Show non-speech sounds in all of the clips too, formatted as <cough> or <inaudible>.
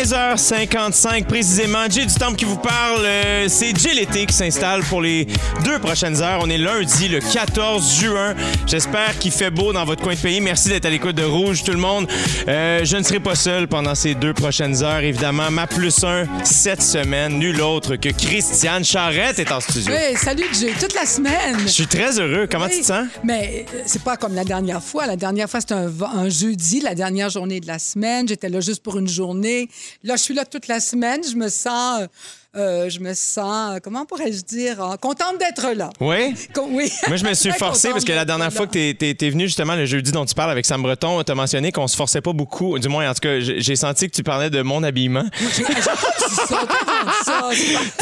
15h55 précisément. Jay du Temple qui vous parle. euh, c'est Jay l'été qui s'installe pour les deux prochaines heures. On est lundi, le 14 juin. J'espère qu'il fait beau dans votre coin de pays. Merci d'être à l'écoute de Rouge, tout le monde. Euh, je ne serai pas seul pendant ces deux prochaines heures, évidemment. Ma plus un cette semaine, nul autre que Christiane Charrette est en studio. Oui, salut Jay, toute la semaine. Je suis très heureux. Comment Oui, tu te sens? Mais euh, c'est pas comme la dernière fois. La dernière fois, c'était un jeudi, la dernière journée de la semaine. J'étais là juste pour une journée. Là, je suis là toute la semaine. Je me sens, euh, je me sens, euh, comment pourrais-je dire, contente d'être là. Oui? Con- Oui. Moi, je me suis <laughs> forcé parce que la dernière fois que t'es- t'es t'es venu justement le jeudi dont tu parles avec Sam Breton, t'as mentionné qu'on se forçait pas beaucoup. Du moins, en tout cas, j'ai senti que tu parlais de mon habillement. <laughs> J'ai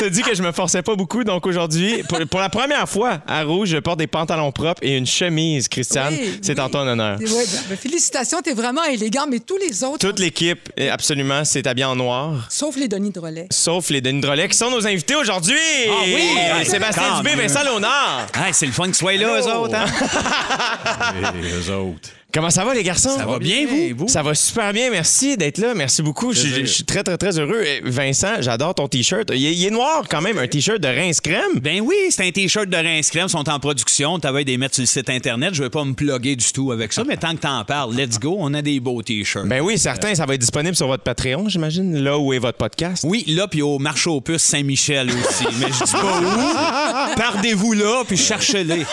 pas <laughs> dit que je me forçais pas beaucoup, donc aujourd'hui, pour, pour la première fois à Rouge, je porte des pantalons propres et une chemise, Christiane. Oui, C'est oui. en ton honneur. Ouais, ben, ben, félicitations, t'es vraiment élégant, mais tous les autres, Toute l'équipe, absolument, s'est habillée en noir. sauf les Denis de relais. Sauf les Denis Drolet qui sont nos invités aujourd'hui. Ah oui? Et Sébastien Dubé. Vincent Léonard. Hey, c'est le fun qu'ils soient là, eux autres. Hein? <laughs> Et eux autres. Comment ça va, les garçons? Ça va bien, vous? Ça va super bien, merci d'être là. Merci beaucoup. Je, suis très, très, très heureux. Vincent, j'adore ton T-shirt. Il, est- il est noir quand même, un T-shirt de rince crème. Ben oui, c'est un T-shirt de Rince Crème, sont en production. T'avais des mettre sur le site Internet. Je vais pas me plugger du tout avec ça, mais tant que t'en parles, let's go, on a des beaux T-shirts. Ben oui, certain, ça va être disponible sur votre Patreon, j'imagine, là où est votre podcast. Oui, là, puis au marché aux puces Saint-Michel aussi. <laughs> Mais je dis pas où. Pardez-vous là, puis cherchez-les.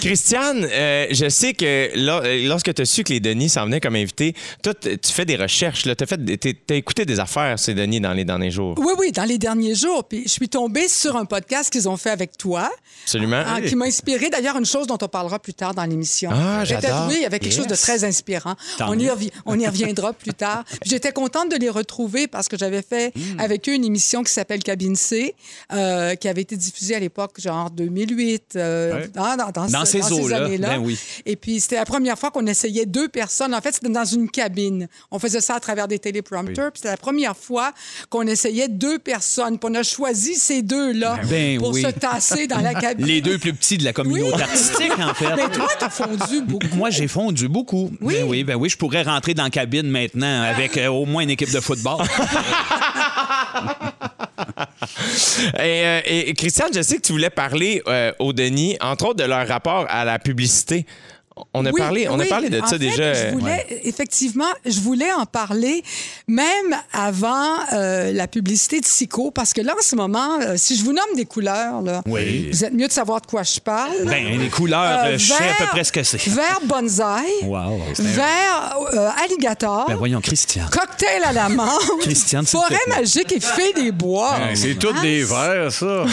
Christiane, euh, je sais que là, euh, lorsque tu as su que les Denis s'en venaient comme invités, toi, tu fais des recherches. Tu as, écouté des affaires, ces Denis, dans les derniers jours. Oui, oui, dans les derniers jours. Puis je suis tombée sur un podcast qu'ils ont fait avec toi. Absolument. Ah, qui m'a inspiré d'ailleurs une chose dont on parlera plus tard dans l'émission. Ah, j'adore. Oui, il y avait quelque chose de très inspirant. Tant On y, on reviendra <laughs> plus tard. J'étais contente de les retrouver parce que j'avais fait Hmm. avec eux une émission qui s'appelle Cabine C, euh, qui avait été diffusée à l'époque, genre 2008, euh, Ouais. dans, dans- dans Dans ce- ces eaux-là, années-là. ben oui. Et puis, c'était la première fois qu'on essayait deux personnes. En fait, c'était dans une cabine. On faisait ça à travers des téléprompteurs. Puis c'était la première fois qu'on essayait deux personnes. Puis on a choisi ces deux-là Ben pour oui. se tasser dans la cabine. Les deux plus petits de la communauté Oui. artistique, en fait. Mais toi, t'as fondu beaucoup. Moi, j'ai fondu beaucoup. Oui. Ben oui, ben oui, je pourrais rentrer dans la cabine maintenant avec euh, au moins une équipe de football. <laughs> Et, euh, et Christiane, je sais que tu voulais parler euh, aux Denis, entre autres, de leur rapport à la publicité. On a Oui, parlé, on a parlé de En ça fait, déjà. Je voulais, effectivement, je voulais en parler même avant euh, la publicité de Sico, parce que là, en ce moment, euh, si je vous nomme des couleurs, là, Oui. vous êtes mieux de savoir de quoi je parle. Ben, les couleurs, Euh, je sais à peu près ce que c'est. Vert bonsaï, Wow. vert euh, alligator, Ben voyons, Christian. cocktail à la menthe, te forêt magique et fée des bois. Ben, c'est tous des verres, ça.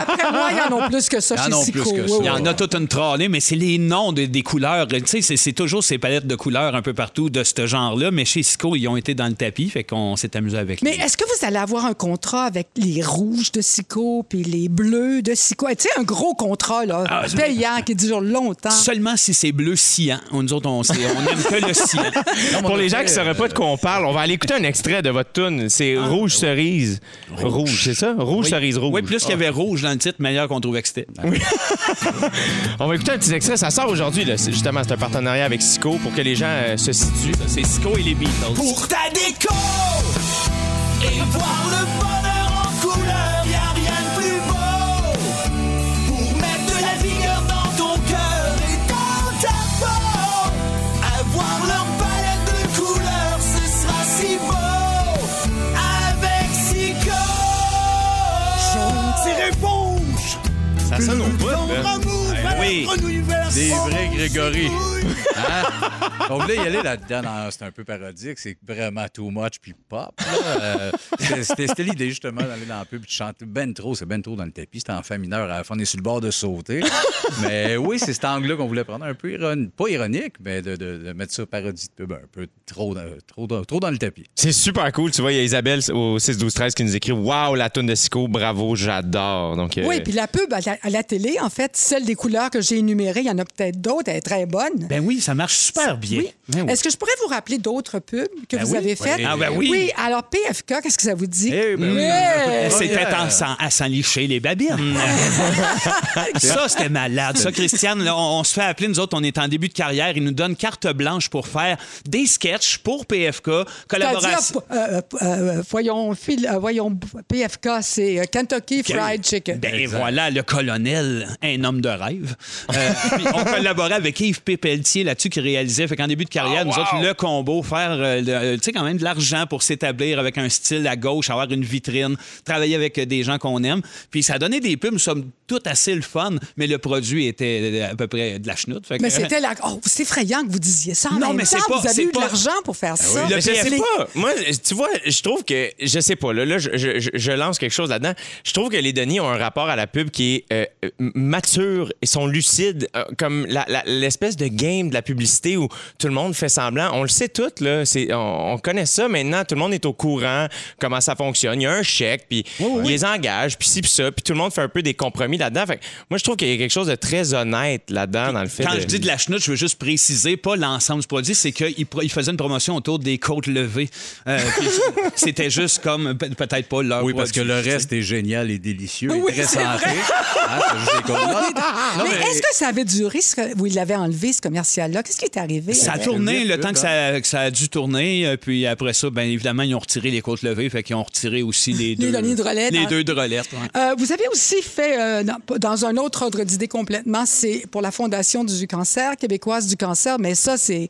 Après moi, il y en a plus que ça Il y chez en a Sico. Il y en a toute une trollée, mais c'est les noms de- des couleurs. Tu sais, c'est- toujours ces palettes de couleurs un peu partout de ce genre-là, mais chez Cisco, ils ont été dans le tapis, fait qu'on s'est amusé avec Mais est-ce que vous allez avoir un contrat avec les rouges de Sico puis les bleus de Sico? Tu sais, un gros contrat, là, Ah, payant, qui dure longtemps. Seulement si c'est bleu cyan. Nous autres, on, sait- on aime que le cyan. <laughs> Pour les gens qui ne sauraient pas de quoi on parle, on va aller écouter un extrait de votre tune. C'est Rouge Cerise. Rouge, c'est ça? Rouge Cerise Rouge. Oui, plus qu'il y avait rouge dans le titre, meilleur qu'on trouvait que c'était. <laughs> On va écouter un petit extrait. Ça sort aujourd'hui, justement. C'est un partenariat avec Sico pour que les gens euh, se situent. C'est Cisco et les Beatles. Pour ta déco et voir le bonheur sans On voulait y aller là-dedans. dans- C'est un peu parodique. C'est vraiment too much puis pop. Euh, c'était- l'idée, justement, d'aller dans la pub et de chanter. Ben trop, c'est ben trop dans le tapis. C'était en fa mineur. À la fin, on est sur le bord de sauter. mais oui, c'est cet angle-là qu'on voulait prendre. Un peu ironique. Pas ironique, mais de, de- de mettre ça parodie de pub un peu trop, dans- trop, dans- trop dans le tapis. C'est super cool. Tu vois, il y a Isabelle au 6-12-13 qui nous écrit Waouh, la toune de Sico, bravo, j'adore. Donc, euh, Oui, puis la pub à la, à la télé, en fait, celle des couleurs que j'ai énumérées, il y en a peut-être d'autres, elle est très bonne. Ben oui, ça marche super bien. Oui. Ben oui. Est-ce que je pourrais vous rappeler d'autres pubs que Ben vous oui. avez faites? Oui. Ah ben oui. Oui, alors PFK, qu'est-ce que ça vous dit? Eh ben. C'était s'en- à s'en licher les babines. <laughs> ça, c'était malade. Ça, Christiane, là, on, on se fait appeler, nous autres, on est en début de carrière. Ils nous donnent carte blanche pour faire des sketchs pour PFK, collaboration. C'est-à-dire, euh, euh, euh, voyons, fil- euh, voyons, PFK, c'est euh, Kentucky Fried Chicken. Ben voilà, le colonel, un homme de rêve. Euh, <laughs> puis on collaborait avec Yves P. Pelletier là-dessus qui réalisait. Fait qu'en début de carrière, nous autres, le combo, faire euh, le- euh, tu sais, quand même de l'argent pour s'établir avec un style à gauche, avoir une vitrine, travailler avec euh, des gens qu'on aime. Puis ça donnait des pubs, somme toute assez le fun, mais le produit était euh, à peu près de la chenoute. Fait que- Mais c'était la... Oh, c'est effrayant que vous disiez ça. En Non, même mais c'est temps, pas- Vous avez eu de l'argent pour faire ça. Le Mais je sais pas. <laughs> Moi, tu vois, je trouve que. Je sais pas. Là, là je, je- je- je lance quelque chose là-dedans. Je trouve que les Denis ont un rapport à la pub qui est euh, mature et sont lucides. euh, comme l'espèce de game de la publicité où tout le monde fait semblant. On le sait tout, là. C'est- On, on connaît ça maintenant. Tout le monde est au courant comment ça fonctionne. Il y a un chèque, puis ils les engagent, puis ci, puis ça. Puis tout le monde fait un peu des compromis là-dedans. Fait que moi, je trouve qu'il y a quelque chose de très honnête là-dedans, dans le fait Quand de- je dis de la chenoute, je veux juste préciser, pas l'ensemble du produit, c'est qu'il pro- il faisait une promotion autour des côtes levées. Euh, <laughs> C'était juste comme, pe- peut-être pas leur Oui, parce que le sais. reste est génial et délicieux et Oui, très c'est santé. Hein. <laughs> Non, mais est-ce que ça avait duré, ce... ou il l'avait enlevé, ce commercial-là? Qu'est-ce qui est arrivé? Ça a avec? tourné le temps que ça, que ça a dû tourner. euh, Puis après ça, bien évidemment, ils ont retiré les côtes levées. Fait qu'ils ont retiré aussi les <laughs> deux. Denis Drolet Les dans- deux drôlettes. ouais. Euh, vous avez aussi fait, euh, dans, dans un autre ordre d'idée complètement, c'est pour la Fondation du cancer, québécoise du cancer, mais ça, c'est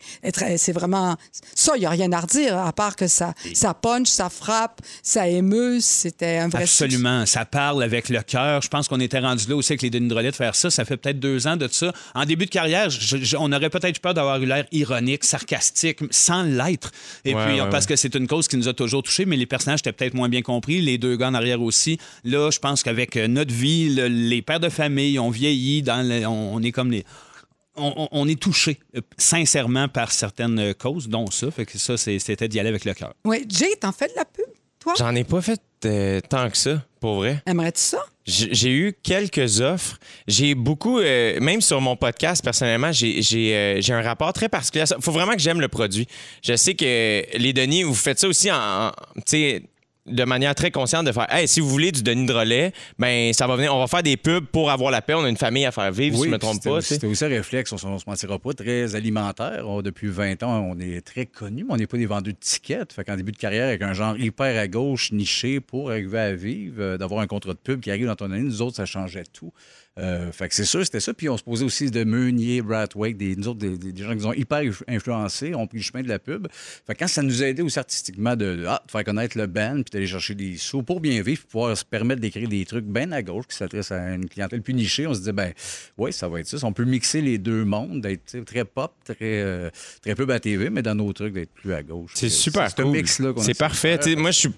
vraiment... Ça, il n'y a rien à redire, à part que ça, ça punch, ça frappe, ça émeut, c'était un vrai... Absolument. Ça parle avec le cœur. Je pense qu'on était rendu là aussi avec les Denis Drolet de faire ça. Ça fait peut-être deux ans de ça. En début de carrière, je- je- on aurait peut-être peur d'avoir eu l'air ironique, sarcastique, sans l'être. Et Ouais, puis, ouais, parce ouais. que c'est une cause qui nous a toujours touchés, mais les personnages étaient peut-être moins bien compris. Les deux gars en arrière aussi. Là, je pense qu'avec euh, notre vie, le- les pères de famille, on vieillit, dans le- on, on est comme les. On, est touché euh, sincèrement par certaines euh, causes, dont ça. Fait que ça, c'était d'y aller avec le cœur. Oui, Jay, t'en fais de la pub, toi? J'en ai pas fait euh, tant que ça, pour vrai. Aimerais-tu ça? J'ai eu quelques offres. J'ai beaucoup, euh, même sur mon podcast, personnellement, j'ai euh, un rapport très particulier ça. faut vraiment que j'aime le produit. Je sais que les Denis, vous faites ça aussi en, en- tu sais, de manière très consciente de faire, hey, si vous voulez du Denis Drolet, ben ça va venir, on va faire des pubs pour avoir la paix. On a une famille à faire vivre, si je me trompe pas. C'était aussi un réflexe, on ne se mentira pas, très alimentaire. On- depuis 20 ans, on est très connus, mais on n'est pas des vendeurs de tickets. Fait qu'en début de carrière, avec un genre hyper à gauche, niché, pour arriver à vivre, euh, d'avoir un contrat de pub qui arrive dans ton année, nous autres, ça changeait tout. Euh, fait que c'est sûr, c'était ça. Puis on se posait aussi de Meunier, Bradwake, des, nous autres, des, gens qui nous ont hyper influencés, ont pris le chemin de la pub. Fait que quand ça nous a aidé aussi artistiquement de, de, ah, de faire connaître le band, puis d'aller chercher des sous pour bien vivre, puis pouvoir se permettre d'écrire des trucs bien à gauche qui s'adressent à une clientèle plus nichée, on se disait, ben oui, ça va être ça. On peut mixer les deux mondes, d'être très pop, très, euh, très pub à TV, mais dans nos trucs, d'être plus à gauche. C'est super C'est cool. C'est parfait. moi, je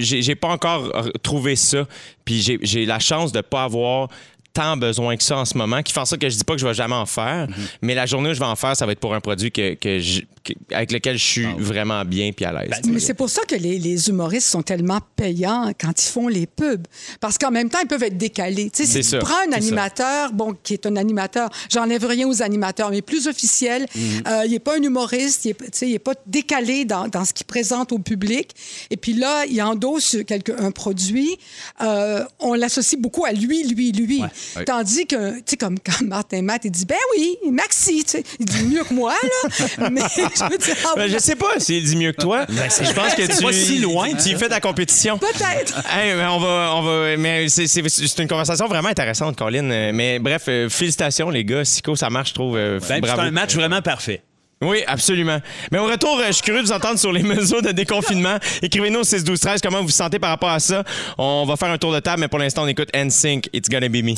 j'ai pas encore euh, trouvé ça. Puis j'ai- la chance de pas avoir tant besoin que ça en ce moment, qui en sorte que je dis pas que je vais jamais en faire, Mhm. mais la journée où je vais en faire, ça va être pour un produit que, que je- que- avec lequel je suis vraiment bien puis à l'aise. Ben, Mais c'est pour ça que les, les humoristes sont tellement payants quand ils font les pubs. Parce qu'en même temps, ils peuvent être décalés. Tu sais, si ça, tu prends un ça. animateur, bon, qui est un animateur, j'enlève rien aux animateurs, mais plus officiel, Mhm. euh, il n'est pas un humoriste, il n'est pas décalé dans, dans ce qu'il présente au public. Et puis là, il endosse quelque, un produit, euh, on l'associe beaucoup à lui, lui, lui. ouais. Tandis que, tu sais, comme quand Martin Matt, il dit, ben oui, Maxi, tu sais, il dit mieux que moi, là. <laughs> mais je veux dire, Ben, je sais pas s'il dit mieux que toi. je pense que tu pas si loin, Tu y fais ta compétition. peut-être. <laughs> Hey, mais on va, on va, mais c'est, c'est- c'est une conversation vraiment intéressante, Colin. Mais bref, euh, félicitations les gars. Sico, ça marche, je trouve. euh, Ben, c'est un match vraiment parfait. Oui, absolument. Mais au retour, euh, je suis curieux de vous entendre sur les <laughs> mesures de déconfinement. Écrivez-nous au 6 12 13 comment vous vous sentez par rapport à ça. On va faire un tour de table, mais pour l'instant, on écoute NSYNC, It's Gonna Be Me.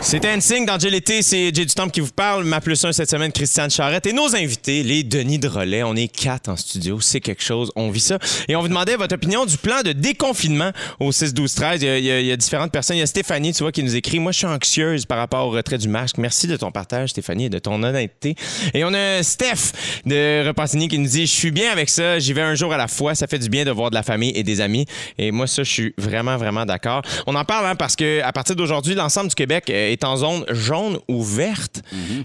C'était NSYNC dans l'été, c'est Jay du Temple qui vous parle. Ma plus un cette semaine, Christiane Charrette. Et nos invités, les Denis de Relais. On est quatre en studio, c'est quelque chose, on vit ça. Et on vous demandait votre opinion du plan de déconfinement au 6-12-13. Il, il il y a différentes personnes. Il y a Stéphanie, tu vois, qui nous écrit Moi, je suis anxieuse par rapport au retrait du masque. Merci de ton partage, Stéphanie, et de ton honnêteté. Et on a Steph de Repentigny qui nous dit Je suis bien avec ça, j'y vais un jour à la fois. Ça fait du bien de voir de la famille et des amis. Et moi, ça, je suis vraiment, vraiment d'accord. On en parle hein, parce que à partir d'aujourd'hui, l'ensemble du Québec euh, est en zone jaune ou verte.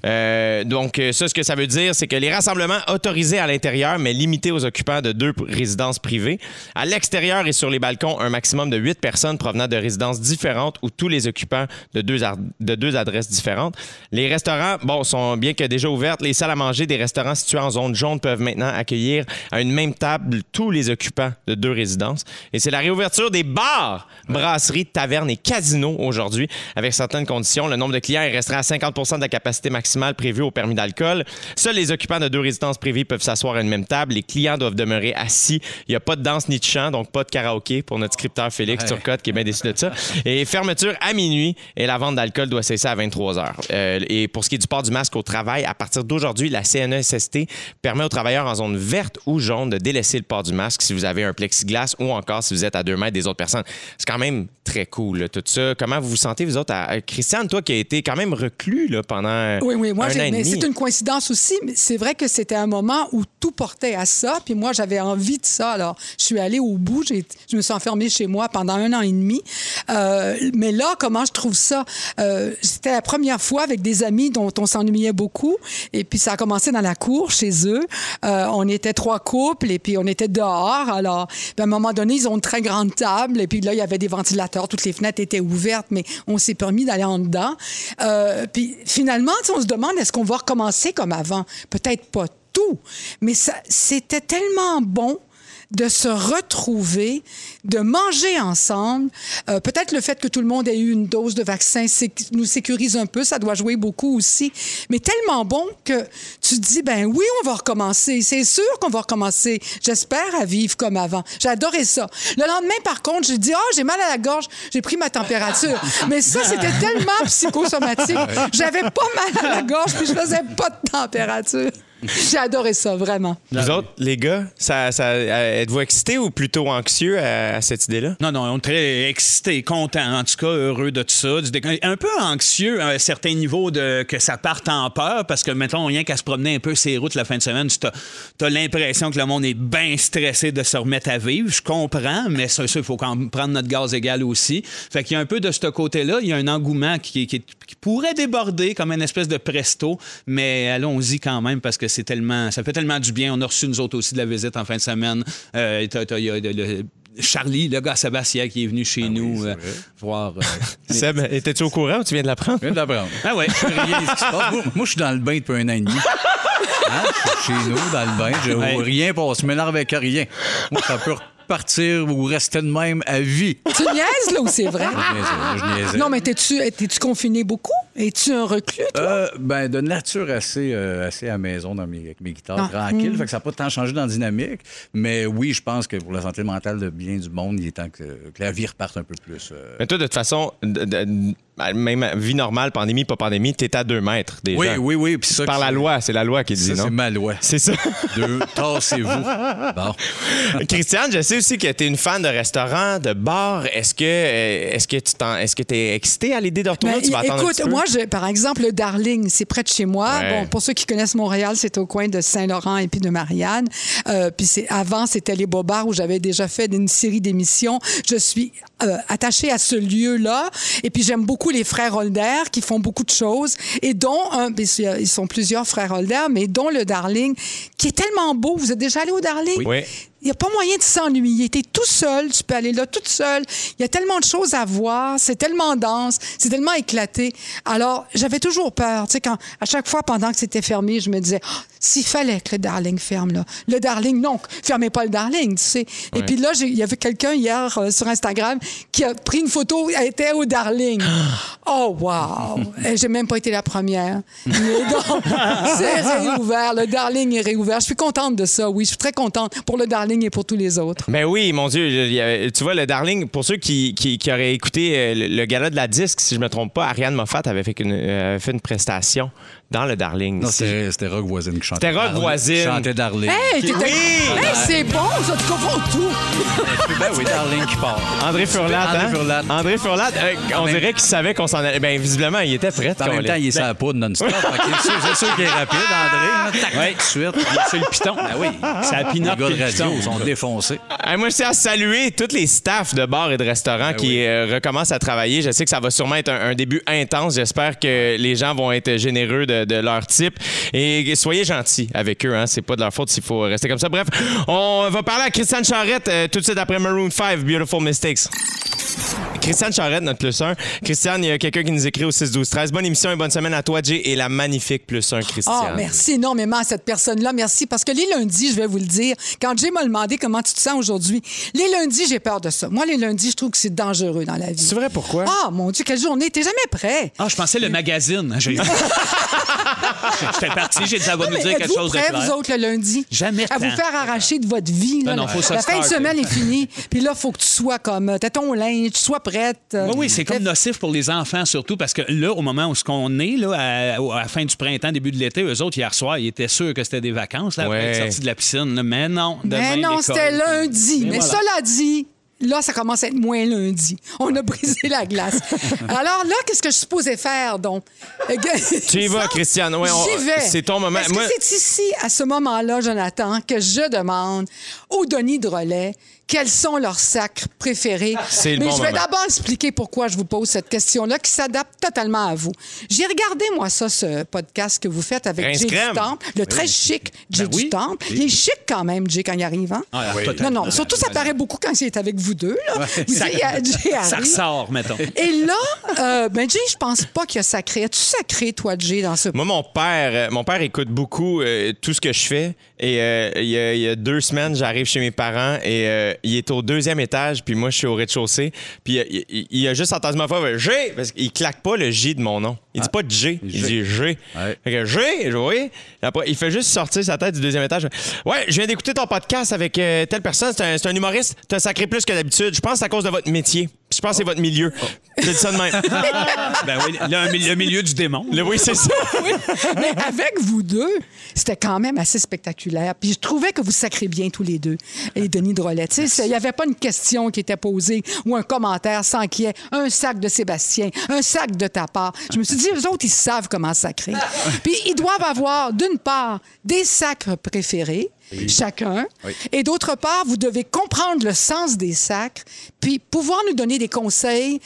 Euh, donc, euh, ça, ce que ça veut dire, c'est que les rassemblements autorisés à l'intérieur, mais limités aux occupants de deux résidences privées. À l'extérieur et sur les balcons, un maximum de huit personnes provenant de résidences différentes ou tous les occupants de deux, de deux adresses différentes. Les restaurants, bon, sont bien que déjà ouvertes. Les salles à manger des restaurants situés en zone jaune peuvent maintenant accueillir à une même table tous les occupants de deux résidences. Et c'est la réouverture des bars, brasseries, tavernes et casinos aujourd'hui, avec certaines conditions. Le nombre de clients est restreint à 50 de la capacité maximale prévue au permis d'alcool. Seuls les occupants de deux résidences privées peuvent s'asseoir à une même table. Les clients doivent demeurer assis. Il n'y a pas de danse ni de chant, donc pas de karaoké pour notre scripteur Félix Ouais. Turcotte qui est bien déçu de ça. <laughs> Et fermeture à minuit et la vente d'alcool doit cesser à 23 heures. Euh, et pour ce qui est du port du masque au travail, à partir d'aujourd'hui, la CNESST permet aux travailleurs en zone verte ou jaune de délaisser le port du masque si vous avez un plexiglas ou encore si vous êtes à deux mètres des autres personnes. C'est quand même très cool, là, tout ça. Comment vous vous sentez, vous autres? À- à- Christiane, toi qui as été quand même reclus là, pendant Oui, oui, moi, c'est une coïncidence aussi. mais C'est vrai que c'était un moment où tout portait à ça, puis moi, j'avais envie de ça. Alors, je suis allée au bout. J'ai- Je me suis enfermée chez moi pendant un an et demi. Euh, mais là, comment je trouve ça? Euh, c'était la première fois avec des amis dont on s'ennuyait beaucoup. Et puis, ça a commencé dans la cour, chez eux. Euh, on était trois couples, et puis on était dehors. Alors, puis à un moment donné, ils ont une très grande table, et puis là, il y avait des ventilateurs, toutes les fenêtres étaient ouvertes, mais on s'est permis d'aller en dedans. Euh, puis finalement, on se demande, est-ce qu'on va recommencer comme avant? Peut-être pas tout, mais c'était tellement bon de se retrouver, de manger ensemble. Euh, Peut-être le fait que tout le monde ait eu une dose de vaccin nous sécurise un peu, ça doit jouer beaucoup aussi. Mais tellement bon que tu te dis, ben oui, on va recommencer. C'est sûr qu'on va recommencer. J'espère à vivre comme avant. Adoré ça. Le lendemain, par contre, j'ai dit, ah, j'ai mal à la gorge, j'ai pris ma température. Mais ça, c'était tellement psychosomatique. J'avais pas mal à la gorge, puis je faisais pas de température. <laughs> J'ai adoré ça, vraiment. Vous autres, les gars, ça, ça, euh, êtes-vous excités ou plutôt anxieux à, à cette idée-là? Non, non, on est très excités, contents, en tout cas, heureux de tout ça. Du Un peu anxieux à un certain niveau de que ça parte en peur, parce que, mettons, rien qu'à se promener un peu ces routes la fin de semaine, tu as, l'impression que le monde est bien stressé de se remettre à vivre. Je comprends, mais ça, ça, il faut quand même prendre notre gaz égal aussi. Fait qu'il y a un peu de ce côté-là, il y a un engouement qui, qui- qui pourrait déborder comme une espèce de presto, mais allons-y quand même, parce que c'est tellement, ça fait tellement du bien. On a reçu nous autres aussi de la visite en fin de semaine. Euh, t'as- t'as- il y a le- le- Charlie, le gars Sébastien, qui est venu chez nous c'est euh, voir. euh, <laughs> Seb, étais-tu au courant ou tu viens de l'apprendre? Je viens de l'apprendre. Ah ouais. Moi, moi, je suis dans le bain depuis un an et demi. Hein? Je suis chez nous, dans le bain. Je rien passe. Je m'énerve avec rien. Moi, ça peut repartir ou rester de même à vie. Tu niaises, là, ou c'est vrai? Je niaisais, je niaisais. Non, mais t'es-tu es-tu confiné beaucoup? Es-tu un reclus, toi? Euh, ben, de nature assez, euh, assez à la maison dans mes, avec mes guitares, Ah. tranquille. Fait que ça n'a pas tant changé dans la dynamique. Mais oui, je pense que pour la santé mentale de bien du monde, il est temps que, que la vie reparte un peu plus. euh. Mais toi, de toute façon, de- de- même vie normale, pandémie, pas pandémie, t'es à deux mètres déjà. Oui, oui, oui. Ça, Par la c'est- loi, c'est la loi qui dit, Ça, non? c'est ma loi. C'est ça. Deux, tassez-vous. <laughs> Bon. Christiane, je sais aussi que tu es une fan de restaurants, de bars. Est-ce que euh, est-ce que tu t'en- est-ce que es excité à l'idée de retourner? Ben, tu vas attendre un écoute, petit peu? moi, je- par exemple, le Darling, c'est près de chez moi. Ouais. Bon, pour ceux qui connaissent Montréal, c'est au coin de Saint-Laurent et puis de Marianne. Euh, puis c'est avant, c'était les Bobards où j'avais déjà fait une série d'émissions. Je suis euh, attachée à ce lieu-là. Et puis j'aime beaucoup les frères Holder qui font beaucoup de choses et dont un, c'est- ils sont plusieurs frères Holder, mais dont le Darling qui est tellement beau. Vous êtes déjà allé au Darling? Oui. Il n'y a pas moyen de s'ennuyer. Tu es tout seul, tu peux aller là toute seule. Il y a tellement de choses à voir, c'est tellement dense, c'est tellement éclaté. Alors, j'avais toujours peur. Tu sais, quand, à chaque fois, pendant que c'était fermé, je me disais, Ah, s'il fallait que le Darling ferme, là. Le Darling, non, fermez pas le Darling, tu sais. Et puis là, il y avait quelqu'un hier euh, sur Instagram qui a pris une photo, elle était au Darling. <gasps> Oh, wow! J'ai même pas été la première. Mais donc, <laughs> c'est réouvert. Le Darling est réouvert. Je suis contente de ça, oui. Je suis très contente pour le Darling et pour tous les autres. Ben oui, mon Dieu. tu vois, le Darling, pour ceux qui, qui, auraient écouté euh, le, le gala de la disque, si je me trompe pas, Ariane Moffat avait fait une, euh, avait fait une prestation dans le Darling. Non, c'était Rock Voisine qui chantait. C'était Rock. Voisine. Chantait Darling. Hey, Oui! Hey, c'est bon, ça, tu confonds tout. Ben oui, Darling qui part. André Furlat, André hein? Furlat. André Furlat, euh, on dirait qu'il savait qu'on s'en allait. Ben, visiblement, il était prêt. En même temps, il est sur la poudre non-stop. <laughs> C'est sûr- c'est sûr qu'il est rapide, André. Tac, de suite. C'est le piton. Ben oui. C'est la Les pinotte gars de le radio piton. sont défoncés. Ah, moi, je tiens à saluer tous les staffs de bars et de restaurants Ben qui oui. euh, recommencent à travailler. Je sais que ça va sûrement être un, un début intense. J'espère que les gens vont être généreux de, de leur type. Et soyez gentils avec eux. Hein. C'est pas de leur faute s'il faut rester comme ça. Bref, on va parler à Christiane Charrette euh, tout de suite après Maroon 5, Beautiful Mistakes. Christiane Charrette, notre plus 1. Christiane, il y a quelqu'un qui nous écrit au 6-12-13. Bonne émission et bonne semaine à toi, Jay, et la magnifique plus 1, Christiane. Ah, merci énormément à cette personne-là. Merci. Parce que les lundis, je vais vous le dire, quand Jay m'a demandé comment tu te sens aujourd'hui, les lundis, j'ai peur de ça. Moi, les lundis, je trouve que c'est dangereux dans la vie. C'est vrai, pourquoi? Ah, mon Dieu, quelle journée. T'es jamais prêt. Ah, je pensais le magazine. <laughs> J'étais parti, j'ai dit, ça va nous dire quelque chose de prêts, clair. vous autres, le lundi? Jamais À vous faire arracher de votre vie. là. Non, non, faut se la fin de starter. semaine est finie. <laughs> Puis là, il faut que tu sois comme... euh, T'as ton linge, tu sois prête. Oui, oui, c'est comme nocif pour les enfants, surtout parce que là, au moment où ce qu'on est, là, à, à la fin du printemps, début de l'été, eux autres, hier soir, ils étaient sûrs que c'était des vacances, là, après Ouais. être sortis de la piscine. là. Mais non, demain, Mais non, l'école. c'était lundi. Mais voilà. cela dit, là, ça commence à être moins lundi. On a brisé la glace. <laughs> Alors là, qu'est-ce que je suis supposée faire, donc? <laughs> Tu y vas, Christiane. Ouais, on- J'y vais. c'est ton moment. Est-ce Moi- que c'est ici, à ce moment-là, Jonathan, que je demande aux Denis Drolet quels sont leurs sacres préférés? <laughs> C'est le Mais bon je vais moment. d'abord expliquer pourquoi je vous pose cette question-là qui s'adapte totalement à vous. J'ai regardé, moi, ça, ce podcast que vous faites avec Rince Jay crème. du Temple, le très chic Jay Ben oui. du Temple. Il est chic quand même, Jay, quand il arrive, hein? Ah, Non, non, surtout, ça paraît beaucoup quand il est avec vous deux. Là. Vous Ça- y Jay <laughs> arrive. ressort, mettons. Et là, euh, ben Jay, je pense pas qu'il a sacré. As-tu sacré, toi, Jay, dans ce... Moi, mon père, euh, mon père écoute beaucoup euh, tout ce que je fais. Et euh, il, y y a deux semaines, j'arrive chez mes parents et euh, il est au deuxième étage, puis moi, je suis au rez-de-chaussée. Puis euh, il, il- il a juste entendu ma voix, G, parce qu'il claque pas le J de mon nom. Il dit pas G, il dit G. Ouais. Fait que G. Après, il fait juste sortir sa tête du deuxième étage. Ouais, je viens d'écouter ton podcast avec euh, telle personne. C'est un, un humoriste. T'as sacré plus que d'habitude. Je pense que c'est à cause de votre métier. Je pense que c'est votre milieu. Je dis ça de même. <laughs> ben oui, le milieu du démon. Le oui, c'est ça. Mais avec vous deux, c'était quand même assez spectaculaire. Puis je trouvais que vous sacrez bien tous les deux. Et Denis Drolet, tu sais, c'est- il n'y avait pas une question qui était posée ou un commentaire sans qu'il y ait un sac de Sébastien, un sac de ta part. Je me suis dit, eux autres, ils savent comment sacrer. Puis ils doivent avoir, d'une part, des sacres préférés. Chacun. Et d'autre part, vous devez comprendre le sens des sacres, puis pouvoir nous donner des conseils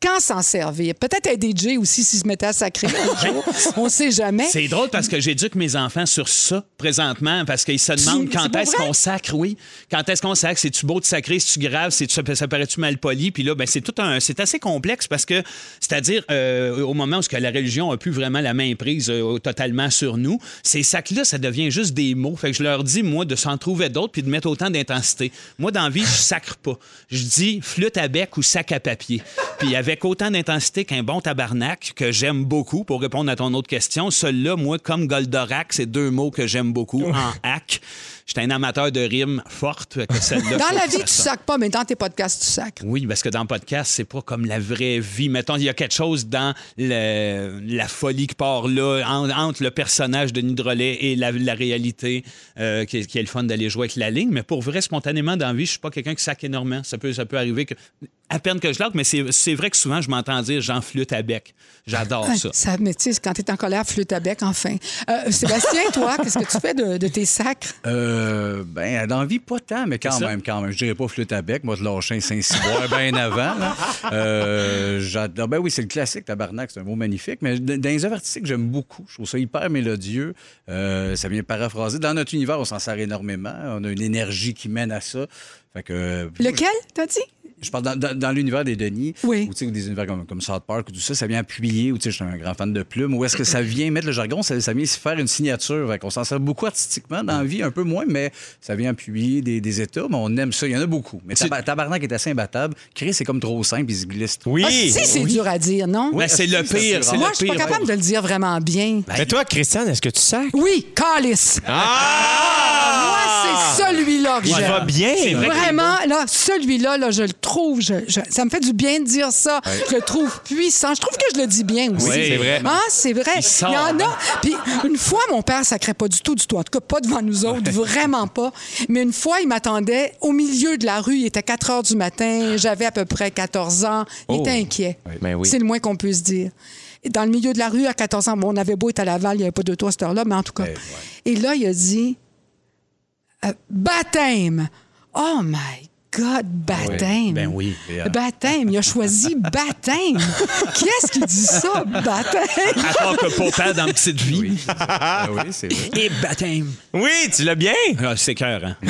quand s'en servir. Peut-être un DJ aussi s'il se mettait à sacrer un <laughs> jour. On ne sait jamais. C'est drôle parce que j'éduque mes enfants sur ça présentement parce qu'ils se demandent c'est quand est-ce qu'on sacre, oui. Quand est-ce qu'on sacre? C'est-tu beau de sacrer? C'est-tu grave? C'est-tu, ça, ça paraît-tu mal poli? Puis là, ben, c'est tout un. C'est assez complexe parce que, c'est-à-dire, euh, au moment où ce que la religion a plus vraiment la main prise euh, totalement sur nous, ces sacs-là, ça devient juste des mots. Fait que je leur dis, moi, de s'en trouver d'autres puis de mettre autant d'intensité. Moi, dans la vie, je sacre pas. Je dis flûte à bec ou sac à papier. Puis avec autant d'intensité qu'un bon tabarnak, que j'aime beaucoup, pour répondre à ton autre question, celui-là, moi, comme Goldorak, c'est deux mots que j'aime beaucoup en hack. J'étais un amateur de rimes fortes. que celle-là, Dans la vie, tu sacres pas, mais dans tes podcasts, tu sacres. Oui, parce que dans le podcast, c'est pas comme la vraie vie. Mettons, il y a quelque chose dans le- la folie qui part là, en- entre le personnage de Nidrolet et la, la réalité, euh, qui, qui est le fun d'aller jouer avec la ligne. Mais pour vrai, spontanément, dans la vie, je suis pas quelqu'un qui sac énormément. Ça peut, ça peut arriver que. À peine que je lâche, mais c'est c'est vrai que souvent, je m'entends dire j'en flûte à bec. J'adore ça. Ça, mais tu sais, quand tu es en colère, flûte à bec, enfin. Euh, Sébastien, toi, qu'est-ce que tu fais de, de tes sacres? Euh, ben, dans la vie, pas tant, mais quand même, quand même. Je dirais pas flûte à bec. Moi, je lâchais un Saint-Cyboire bien avant. Euh, j'adore. Ben oui, c'est le classique, tabarnak. C'est un mot magnifique. Mais dans les œuvres artistiques, j'aime beaucoup. Je trouve ça hyper mélodieux. Euh, ça vient paraphraser. Dans notre univers, on s'en sert énormément. On a une énergie qui mène à ça. Fait que. Lequel, t'as dit? Je parle dans, dans- dans l'univers des Denis, Oui. ou, tu sais, ou des univers comme, comme South Park ou tout ça, ça vient appuyer, ou tu sais, je suis un grand fan de plumes, ou est-ce que ça vient mettre le jargon, ça, ça vient se faire une signature. Fait qu'on s'en sert beaucoup artistiquement dans la vie, un peu moins, mais ça vient appuyer des, des états, mais on aime ça. Il y en a beaucoup. Mais Tab- Tabarnak est assez imbattable. Chris, c'est comme trop simple, il se glisse trop. Oui. Ah, si, c'est dur à dire, non? Ben, c'est le pire. c'est Moi, je suis pas pire. capable de le dire vraiment bien. Mais toi, Christiane, est-ce que tu sacs? Oui, calice. Ah! Moi, c'est celui-là que Il va bien. Vraiment, là, celui-là, là, je le trouve, je- je- ça me fait du bien de dire ça. Je le trouve puissant. Je trouve que je le dis bien aussi. Oui, c'est vrai. Ah, c'est vrai. Il sort, y en hein. a. Puis une fois, mon père sacrait pas du tout, du tout. En tout cas, pas devant nous autres, vraiment pas. Mais une fois, il m'attendait au milieu de la rue. Il était 4 heures du matin. J'avais à peu près 14 ans. Il Oh. était inquiet. Ben oui. C'est le moins qu'on peut se dire. Dans le milieu de la rue, à 14 ans, bon, on avait beau être à Laval, il n'y avait pas de toit à cette heure-là, mais en tout cas. Ouais. Et là, il a dit euh, baptême. Oh my God, baptême. Ben oui. Euh, Baptême. Il a choisi <laughs> baptême. qui est-ce qui dit ça, baptême? À part que pour père dans Petite Vie. Oui, Ah oui c'est vrai. Et baptême. Oui, tu l'as bien. Ah, c'est cœur, hein? <laughs>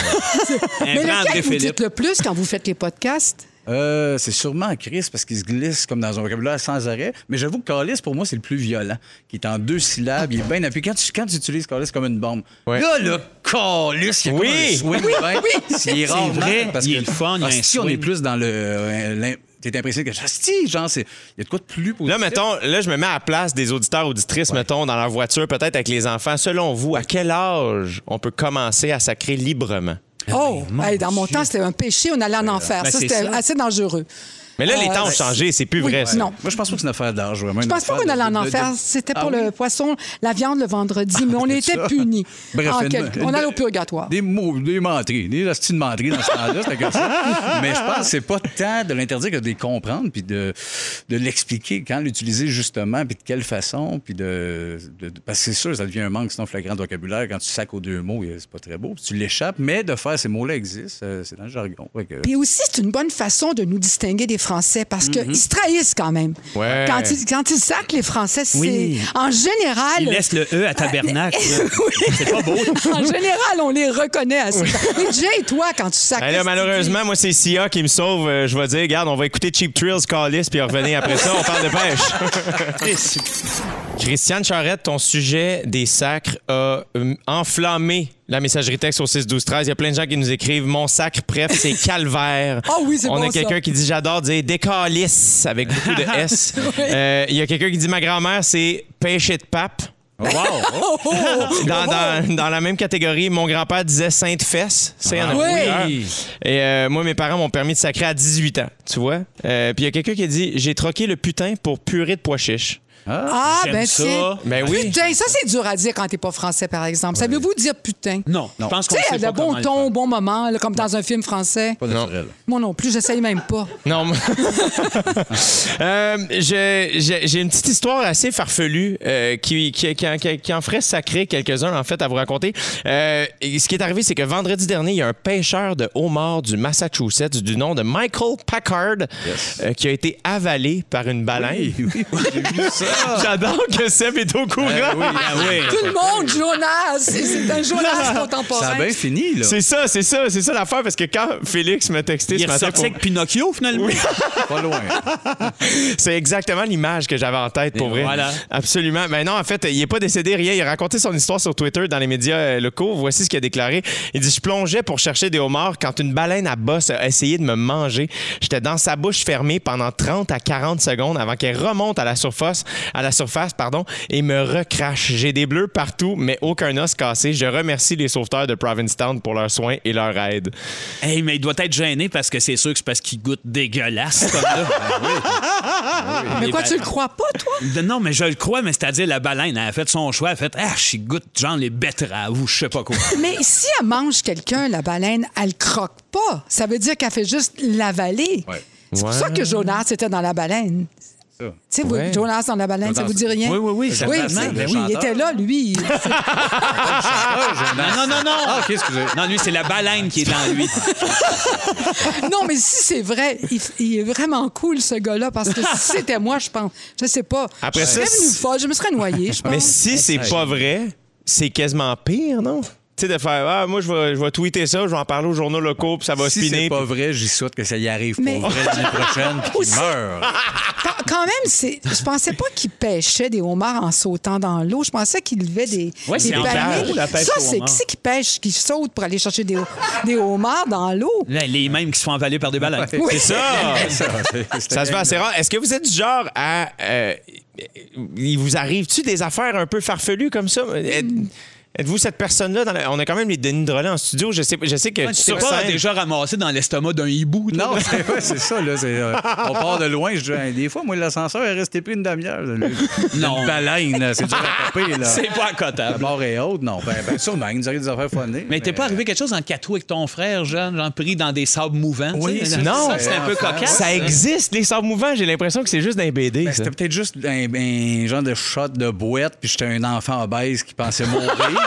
Un Mais lequel vous Philippe. dites le plus quand vous faites les podcasts? Euh, c'est sûrement Chris parce qu'il se glisse comme dans un vocabulaire sans arrêt. Mais j'avoue que Calis, pour moi, c'est le plus violent, qui est en deux syllabes. Il est bien appuyé. Quand tu, quand tu utilises Calis comme une bombe, Ouais. là, le Calis, il y a Oui. comme un swing. Oui, ben, oui. C'est vrai, Parce il que est le fun, il y a un si on est plus dans le. euh, T'es impressionné que Asti, genre, c'est- il y a de quoi de plus positif. Là, mettons, là, je me mets à la place des auditeurs, auditrices, mettons, dans leur voiture, peut-être avec les enfants. Selon vous, à quel âge on peut commencer à sacrer librement? Oh, hey, dans mon temps, c'était un péché, on allait en enfer. ben, ça, c'est c'était assez dangereux. Mais là, les Euh, temps ont changé, c'est plus oui, vrai, ça. non. Moi, je pense pas que c'est une affaire d'âge. vraiment Je pense pas qu'on allait en enfer. C'était Ah pour oui? le poisson, la viande le vendredi, mais on était ça. punis. Bref, En une- quelque- une- on allait au purgatoire. Des mots, des menteries, des hosties de menteries dans ce temps-là, c'était comme ça. <laughs> Mais je pense que c'est pas tant de l'interdire que de les comprendre puis de, de l'expliquer quand l'utiliser justement puis de quelle façon puis de, de- de- parce que c'est sûr ça devient un manque sinon flagrant de vocabulaire quand tu sacs aux deux mots c'est pas très beau puis tu l'échappes mais de faire ces mots-là existent euh, c'est dans le jargon. Que- Puis aussi, c'est une bonne façon de nous distinguer des Français parce Mm-hmm. qu'ils se trahissent quand même. Ouais. Quand, ils, quand ils sacrent les Français, c'est Oui. en général. Il laisse le E à tabernacle. <laughs> là. C'est pas beau. <laughs> En général, on les reconnaît assez. <laughs> Mais Jay, toi, quand tu sacres. Ben que tu malheureusement, moi, c'est Sia qui me sauve. Euh, je vais dire, regarde, on va écouter Cheap Thrills, Callis, puis revenir après ça, on parle de pêche. Christiane Charrette, ton sujet des sacres a euh, enflammé la messagerie texte au 6 12 13 Il y a plein de gens qui nous écrivent Mon sacre, bref, c'est <laughs> calvaire. Ah oui, c'est On bon, a quelqu'un qui dit J'adore dire décalisse avec beaucoup de <laughs> S. Euh, Il y a quelqu'un qui dit Ma grand-mère, c'est pêcher de pape. Oh, <laughs> oh, oh. Dans, dans- dans la même catégorie, mon grand-père disait sainte fesse. Ça, il y en a oui. Et euh, moi, mes parents m'ont permis de sacrer à 18 ans, tu vois. Euh, Puis il y a quelqu'un qui a dit J'ai troqué le putain pour purée de pois chiches. Ah, J'aime ben ça. tiens. Ben oui. Putain, ça, c'est dur à dire quand t'es pas français, par exemple. Savez-vous dire putain? Non, je pense Tu qu'on sais, sait le pas bon ton, au bon moment, là, comme dans un film français. pas naturel. Moi non plus, j'essaye même pas. <laughs> Non. mais- <laughs> Euh, J'ai une petite histoire assez farfelue euh, qui, qui, qui en- qui- qui en ferait sacrer quelques-uns, en fait, à vous raconter. Euh, et ce qui est arrivé, c'est que vendredi dernier, il y a un pêcheur de homards du Massachusetts du nom de Michael Packard euh, qui a été avalé par une baleine. Oui, oui, oui, j'ai vu ça. <laughs> J'adore que Seb est au courant. Ah oui, ah oui. <laughs> Tout le monde, Jonas! C'est un Jonas <laughs> Ça contemporain. a bien fini, là. C'est ça, c'est ça, c'est ça l'affaire parce que quand Félix m'a texté Il ce est matin, pour- avec Pinocchio, finalement. Pas loin. c'est exactement l'image que j'avais en tête pour Et vrai. voilà. Absolument. Mais non, en fait, il est pas décédé, rien. Il a raconté son histoire sur Twitter dans les médias euh, locaux. Voici ce qu'il a déclaré. Il dit Je plongeais pour chercher des homards quand une baleine à bosse a essayé de me manger. J'étais dans sa bouche fermée pendant 30 à 40 secondes avant qu'elle remonte à la surface, à la surface pardon, et me recrache. J'ai des bleus partout, mais aucun os cassé. Je remercie les sauveteurs de Provincetown pour leurs soins et leur aide. Hey, mais il doit être gêné parce que c'est sûr que c'est parce qu'il goûte dégueulasse, comme là. <laughs> Mais quoi, tu le crois pas, toi? Non, mais je le crois, mais c'est-à-dire la baleine, elle a fait son choix, elle a fait Ah, je goûte genre les betteraves ou je sais pas quoi. <laughs> Mais si elle mange quelqu'un, la baleine, elle croque pas. Ça veut dire qu'elle fait juste l'avaler. Ouais. C'est pour Ouais. ça que Jonas était dans la baleine. Tu sais, vous, Ouais. Jonas dans la baleine, ça vous dit rien? Oui, oui, oui, Oui, ben oui, il était là, lui. <laughs> Non, non, non, non. Ah, OK, excusez. Non, lui, c'est la baleine qui est dans lui. <laughs> non, mais si c'est vrai, il, il est vraiment cool, ce gars-là, parce que si c'était moi, je pense, je sais pas, Après je ça, serais venue folle, je me serais noyée, je pense. Mais si c'est pas vrai, c'est quasiment pire, non? Tu sais, de faire, ah, moi, je vais, je vais tweeter ça, je vais en parler aux journaux locaux, puis ça va Si spinner. c'est pas vrai, j'y souhaite que ça y arrive Mais- pour vrai l'année <laughs> prochaine, puis qu'il Aussi- meurt. Quand, quand même, c'est, je pensais pas qu'ils pêchaient des homards en sautant dans l'eau. Je pensais qu'ils levaient des, Ouais, des paniers. cage, la pêche Ça, c'est qui c'est qui pêche, qui saute pour aller chercher des, des homards dans l'eau? Les mêmes qui se font avaler par des baleines. C'est ça! <laughs> Ça, c'est- c'était- Ça se fait assez rare. Est-ce que vous êtes du genre à. euh, il vous arrive-tu des affaires un peu farfelues comme ça? Êtes- Êtes-vous cette personne-là? dans la- On a quand même les Denis Drolet en studio. Je sais, je sais que Tu t'es sur pas scène- déjà ramassé dans l'estomac d'un hibou? toi? Non, c'est ouais, c'est ça. Là, c'est, euh, on part de loin. Je dis, Hey, des fois, moi, l'ascenseur est resté pris une demi-heure. là. <laughs> Non. Une baleine, là, c'est dur à taper. Là. <laughs> C'est pas La accotable. mort est haute, non. Ben, ben sûrement, il nous arrive des affaires funnées. Mais t'es pas arrivé quelque chose en catou avec ton frère, jeune, genre pris dans des sables mouvants? Oui, tu sais? c'est Non. Ça, c'est un peu cocasse. Ça existe, les sables mouvants. J'ai l'impression que c'est juste d'un BD. Ben, ça. c'était peut-être juste un, un genre de shot de boîte, puis j'étais un enfant obèse qui pensait mourir, <laughs>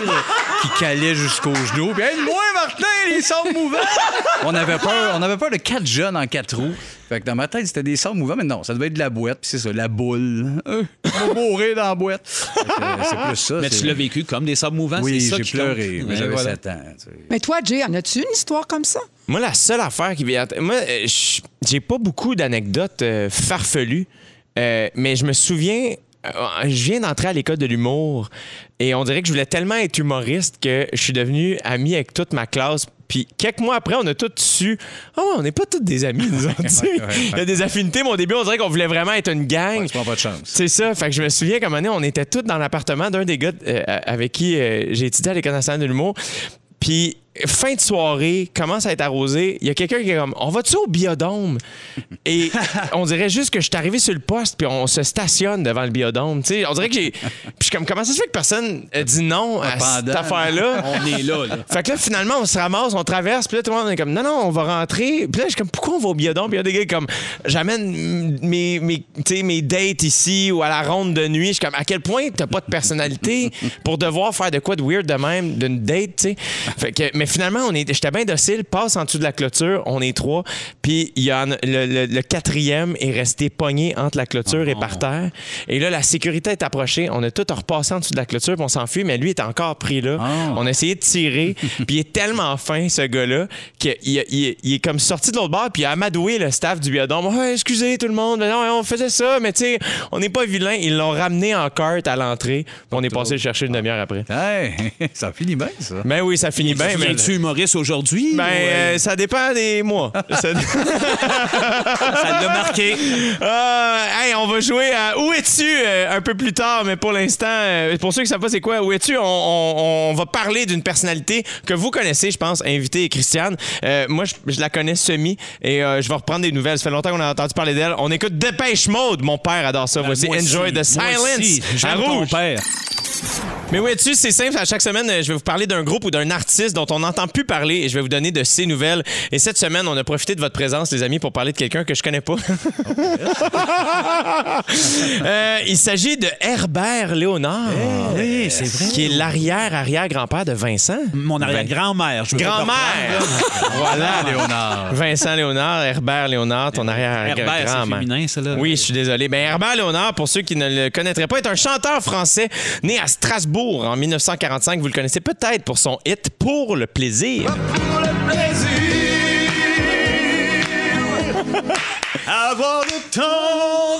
qui calait jusqu'aux genoux. Puis, aide-moi, Martin, les sables mouvants! on avait peur, on avait peur de quatre jeunes en quatre roues. Fait que dans ma tête, c'était des sables mouvants, mais non, ça devait être de la boîte, puis c'est ça, la boule. Euh, on va mourir dans la boîte. Euh, c'est plus ça. Mais tu l'as vécu comme des sables mouvants, Oui, c'est ça j'ai pleuré, mais j'avais voilà. 7 ans. tu sais. Mais toi, Jay, en as-tu une histoire comme ça? Moi, la seule affaire qui vient. Moi, euh, j'ai pas beaucoup d'anecdotes euh, farfelues, euh, mais je me souviens. Euh, Je viens d'entrer à l'école de l'humour et on dirait que je voulais tellement être humoriste que je suis devenu ami avec toute ma classe. Puis quelques mois après, on a tous su Oh, on n'est pas tous des amis, nous autres. <laughs> ouais, ouais. Il y a des affinités, mais au début, on dirait qu'on voulait vraiment être une gang. Tu prends pas de chance. C'est ça. Fait que je me souviens qu'à un moment donné, on était tous dans l'appartement d'un des gars euh, avec qui euh, j'ai étudié à l'École nationale de l'humour. Puis, fin de soirée, commence à être arrosé. Il y a quelqu'un qui est comme On va-tu au biodôme? Et <laughs> on dirait juste que je suis arrivé sur le poste, puis on se stationne devant le biodôme. On dirait que j'ai. Puis, je suis comme Comment ça se fait que personne a dit non à cette affaire-là? On est là, là. fait que là, finalement, on se ramasse, on traverse, puis là, tout le monde est comme, non, non, on va rentrer. Puis là, je suis comme, pourquoi on va au biodôme? Puis il y a des gars comme, j'amène mes, mes, mes dates ici ou à la ronde de nuit. Je suis comme, à quel point t'as pas de personnalité pour devoir faire de quoi de weird de même d'une date, tu sais? Fait que, mais finalement, on est, j'étais bien docile, passe en dessous de la clôture, on est trois, puis il y en le, le- le quatrième est resté pogné entre la clôture et par terre. Et là, la sécurité est approchée, on a tout repassé en dessous de la clôture, puis on s'enfuit, mais lui est encore pris là. Oh. On a essayé de tirer, <laughs> puis il est tellement fin, ce gars-là, qu'il il, il- il est comme sorti de l'autre bord, puis il a amadoué le staff du biodôme. Ouais, excusez tout le monde, mais non, on faisait ça, mais tu sais, on n'est pas vilain. Ils l'ont ramené en carte à l'entrée, puis on est passé le chercher une demi-heure après. Hey, <laughs> ça finit bien, ça. Ben oui, ça finit <laughs> bien, mais. Es-tu humoriste aujourd'hui? Ben, euh, euh, ça dépend des mois. <laughs> Ça- l'a marqué. Ah, hey, on va jouer à Où es-tu euh, un peu plus tard, mais pour l'instant, pour ceux qui ne savent pas c'est quoi, Où es-tu, on, on- on va parler d'une personnalité que vous connaissez, je pense, invitée Christiane. Moi, je, je la connais semi et je vais reprendre des nouvelles. Ça fait longtemps qu'on a entendu parler d'elle. On écoute Dépêche Mode. Mon père adore ça. Voici Ben, Moi Enjoy aussi, the moi Silence aussi. à ton rouge. père. Mais où es-tu? C'est simple. À chaque semaine, euh, je vais vous parler d'un groupe ou d'un artiste dont on n'entend plus parler et je vais vous donner de ses nouvelles. Et cette semaine, on a profité de votre présence, les amis, pour parler de quelqu'un que je connais pas. <laughs> Euh, il s'agit de Herbert Léonard. Oui, c'est vrai. Qui est l'arrière-arrière-grand-père de Vincent. Mon arrière-grand-mère. Grand-mère! <laughs> voilà, Léonard. Vincent Léonard, Herbert Léonard, ton Herbert, c'est arrière-grand-mère. féminin, ça, là. Oui, je suis désolé. Ben, Herbert Léonard, pour ceux qui ne le connaîtraient pas, est un chanteur français né à Strasbourg en 1945. Vous le connaissez peut-être pour son hit Pour le plaisir. Pour le plaisir. Avoir le temps.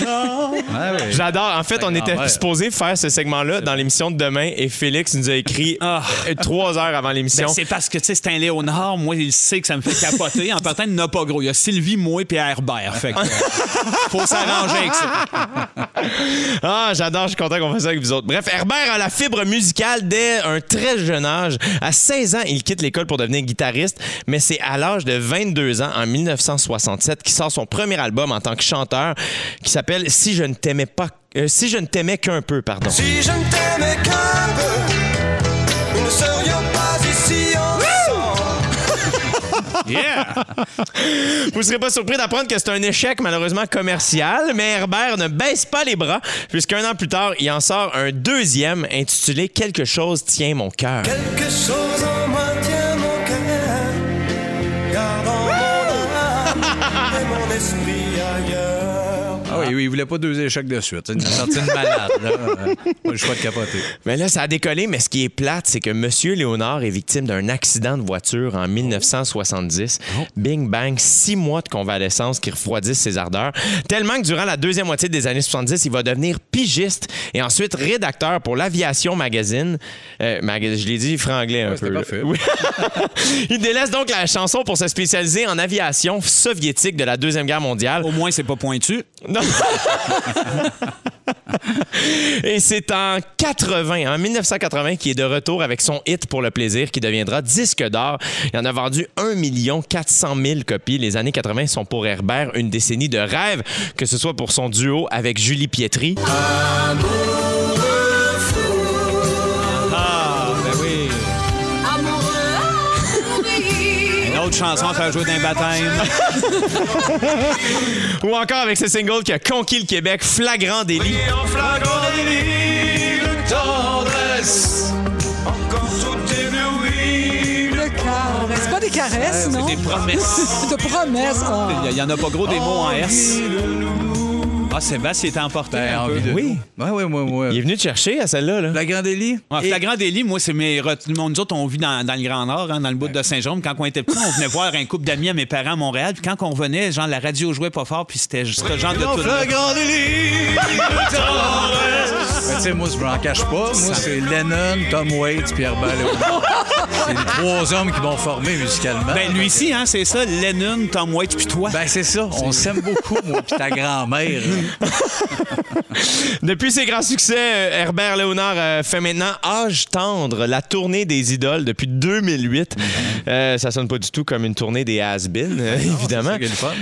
Ouais, ouais. J'adore. En fait, on était grand-mère. supposé faire ce segment-là dans l'émission de demain et Félix nous a écrit Ah. euh, trois heures avant l'émission. Ben, c'est parce que, tu sais, c'est un Léonard. Moi, il sait que ça me fait capoter. En partant, il n'a pas gros. Il y a Sylvie, moi, puis Herbert. Fait que, euh, faut s'arranger avec ça. Ah, j'adore, je suis content qu'on fasse ça avec vous autres. Bref, Herbert a la fibre musicale dès un très jeune âge. À 16 ans, il quitte l'école pour devenir guitariste, mais c'est à l'âge de 22 ans, en 1967, qu'il sort son premier album en tant que chanteur, qui s'appelle Si je ne t'aimais pas, euh, Si je ne t'aimais qu'un peu, pardon. Si je ne t'aimais qu'un peu, nous ne serions pas ici. <laughs> Yeah! Vous serez pas surpris d'apprendre que c'est un échec malheureusement commercial, mais Herbert ne baisse pas les bras, puisqu'un an plus tard, il en sort un deuxième intitulé Quelque chose tient mon cœur. Quelque chose en cœur, gardant oui, il voulait pas deux échecs de suite. Il a sorti une malade. Là. Euh, Pas le choix de capoter. Mais là, ça a décollé, mais ce qui est plate, c'est que Monsieur Léonard est victime d'un accident de voiture en 1970. Bing bang, six mois de convalescence qui refroidissent ses ardeurs. Tellement que durant la deuxième moitié des années 70, il va devenir pigiste et ensuite rédacteur pour l'Aviation Magazine. Euh, maga- je l'ai dit franglais un Ouais, peu. parfait. Oui. <laughs> il délaisse donc la chanson pour se spécialiser en aviation soviétique de la Deuxième Guerre mondiale. Au moins, c'est pas pointu. Non. Et c'est en 80, en 1980, qu'il est de retour avec son hit pour le plaisir qui deviendra disque d'or. Il en a vendu 1 400 000 copies. Les années 80 sont pour Herbert une décennie de rêve, que ce soit pour son duo avec Julie Pietri. Autre chanson à faire jouer d'un baptême. <laughs> Ou encore avec ce single qui a conquis le Québec, Flagrant délit. Le caresse. C'est pas des caresses, non? <laughs> C'est des promesses. De promesses. Ah. Il y en a pas gros des mots en S. Ah, Sébastien il était emporté Ben, un peu. envie de. Oui. Ouais, ouais, ouais, ouais. Il est venu te chercher à celle-là. Là. La Grande Élie? Ouais, Et- flagrant délit, moi, c'est mes. ret- Nous autres, on vit dans, dans le Grand Nord, hein, dans le bout de Saint-Jean. Quand on était petits, on venait voir un couple d'amis à mes parents à Montréal. Puis quand on revenait, genre, la radio jouait pas fort, puis c'était ce genre de Non, tout. la Grande Élie! <laughs> Ben, tu sais, moi, je m'en cache pas. Moi, c'est Lennon, Tom Waits, Pierre Ballot. <laughs> c'est les trois hommes qui m'ont formé musicalement. Ben, lui ici, hein, c'est ça, Lennon, Tom Waits, puis toi. Ben, c'est ça. On s'aime beaucoup, moi, puis ta grand-mère. <laughs> Depuis ses grands succès, euh, Herbert Léonard euh, fait maintenant Âge tendre, la tournée des idoles depuis 2008. Euh, ça sonne pas du tout comme une tournée des has-been, euh, évidemment.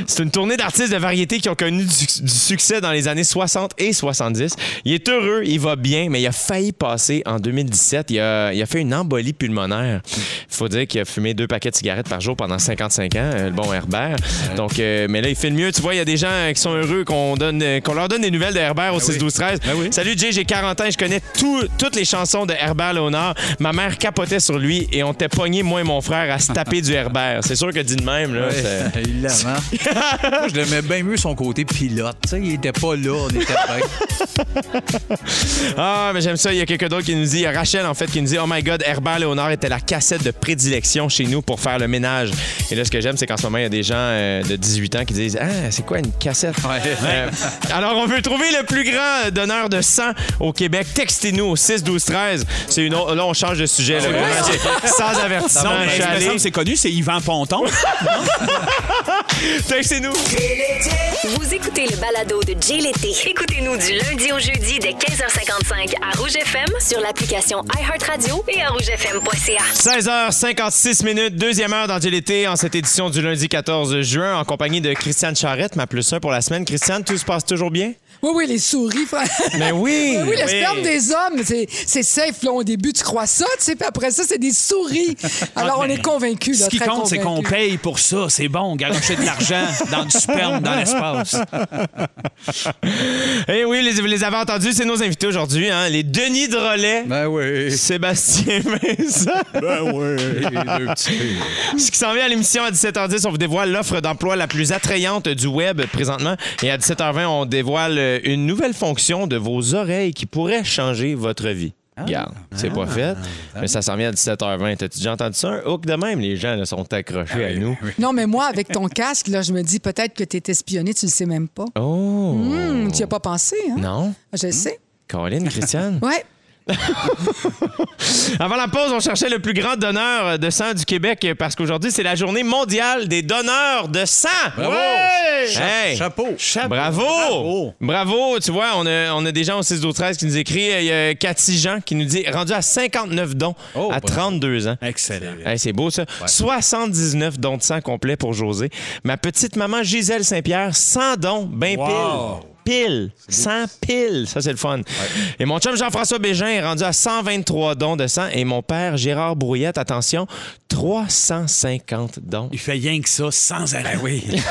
C'est une tournée d'artistes de variété qui ont connu du, du succès dans les années 60 et 70. Il est heureux, il va bien, mais il a failli passer en 2017. Il a, il a fait une embolie pulmonaire. Il faut dire qu'il a fumé deux paquets de cigarettes par jour pendant 55 ans, euh, le bon Herbert. Donc, euh, mais là, il fait le mieux. Tu vois, il y a des gens qui sont heureux qu'on donne, euh, qu'on leur donne des nouvelles de Herbert au 6 12 13 Ben oui. Salut Jay, j'ai 40 ans, je connais tout- toutes les chansons de Herbert Léonard. Ma mère capotait sur lui et on t'est pogné, moi et mon frère, à se taper du Herbert. C'est sûr que dit de même, là. l'aime, <laughs> hein? <laughs> Moi, je l'aimais bien mieux son côté pilote. Tu sais, il était pas là, on était bien. Ah, mais j'aime ça. Il y a quelqu'un d'autre qui nous dit, il y a Rachel en fait qui nous dit, oh my God, Herbert Léonard était la cassette de prédilection chez nous pour faire le ménage. Et là, ce que j'aime, c'est qu'en ce moment, il y a des gens euh, de 18 ans qui disent, ah, c'est quoi une cassette? Euh, alors, on veut trouver le plus grand donneur de sang au Québec. Textez-nous au 6 12 13. C'est une autre- Là, on change de sujet. là, vraiment, c'est sans avertissement. c'est connu, c'est Yvan Ponton. <laughs> Textez-nous. Vous écoutez le balado de Jay l'été. Écoutez-nous du lundi au jeudi dès 15h55 à Rouge FM sur l'application iHeartRadio et à rougefm.ca. 16h56 minutes, deuxième heure dans l'été en cette édition du lundi 14 juin en compagnie de Christiane Charrette, ma plus un pour la semaine. Christiane, tout se passe toujours bien? Oui, oui, les souris, frère. Mais oui! <laughs> Oui, le sperme des hommes, c'est c'est safe. Là, au début, tu crois ça, tu sais, puis après ça, c'est des souris. <laughs> Alors, on est convaincus. Ce là, qui très compte, c'est qu'on paye pour ça. C'est bon, garocher de l'argent dans du sperme dans l'espace. <laughs> Eh oui, les, vous les avez entendus, c'est nos invités aujourd'hui, hein? Les Denis Drolet. Ben oui. Sébastien Vincent. Ben oui. Deux petits. Ce qui s'en vient à l'émission à 17h10, on vous dévoile l'offre d'emploi la plus attrayante du web présentement. Et à 17h20, on dévoile euh, une nouvelle fonction de vos oreilles qui pourrait changer votre vie. Regarde, c'est pas fait, mais ça s'en vient à 17h20. T'as-tu déjà entendu ça? Un hook de même, les gens là, sont accrochés à nous. Non, mais moi, avec ton casque, là, je me dis peut-être que tu es espionné, tu le sais même pas. Oh! Hum, tu n'y as pas pensé, hein? Non? Je le sais. Caroline, Christiane? Ouais. <laughs> Avant la pause, on cherchait le plus grand donneur de sang du Québec parce qu'aujourd'hui, c'est la journée mondiale des donneurs de sang. Bravo! Ouais! Cha- Hey! Chapeau. Bravo! Bravo! Bravo! Tu vois, on a, on a des gens au 6 13 qui nous écrit. Il y a Cathy Jean qui nous dit rendu à 59 dons Oh, à bravo. 32 ans. Excellent. Hey, c'est beau ça. 79 dons de sang complets pour José. Ma petite maman Gisèle Saint-Pierre, 100 dons, ben Wow. pile. Pile. 100 piles. Ça, c'est le fun. Et mon chum Jean-François Bégin est rendu à 123 dons de sang. Et mon père Gérard Brouillette, attention, 350 dons. Il fait rien que ça, sans arrêt. Ben oui. <laughs>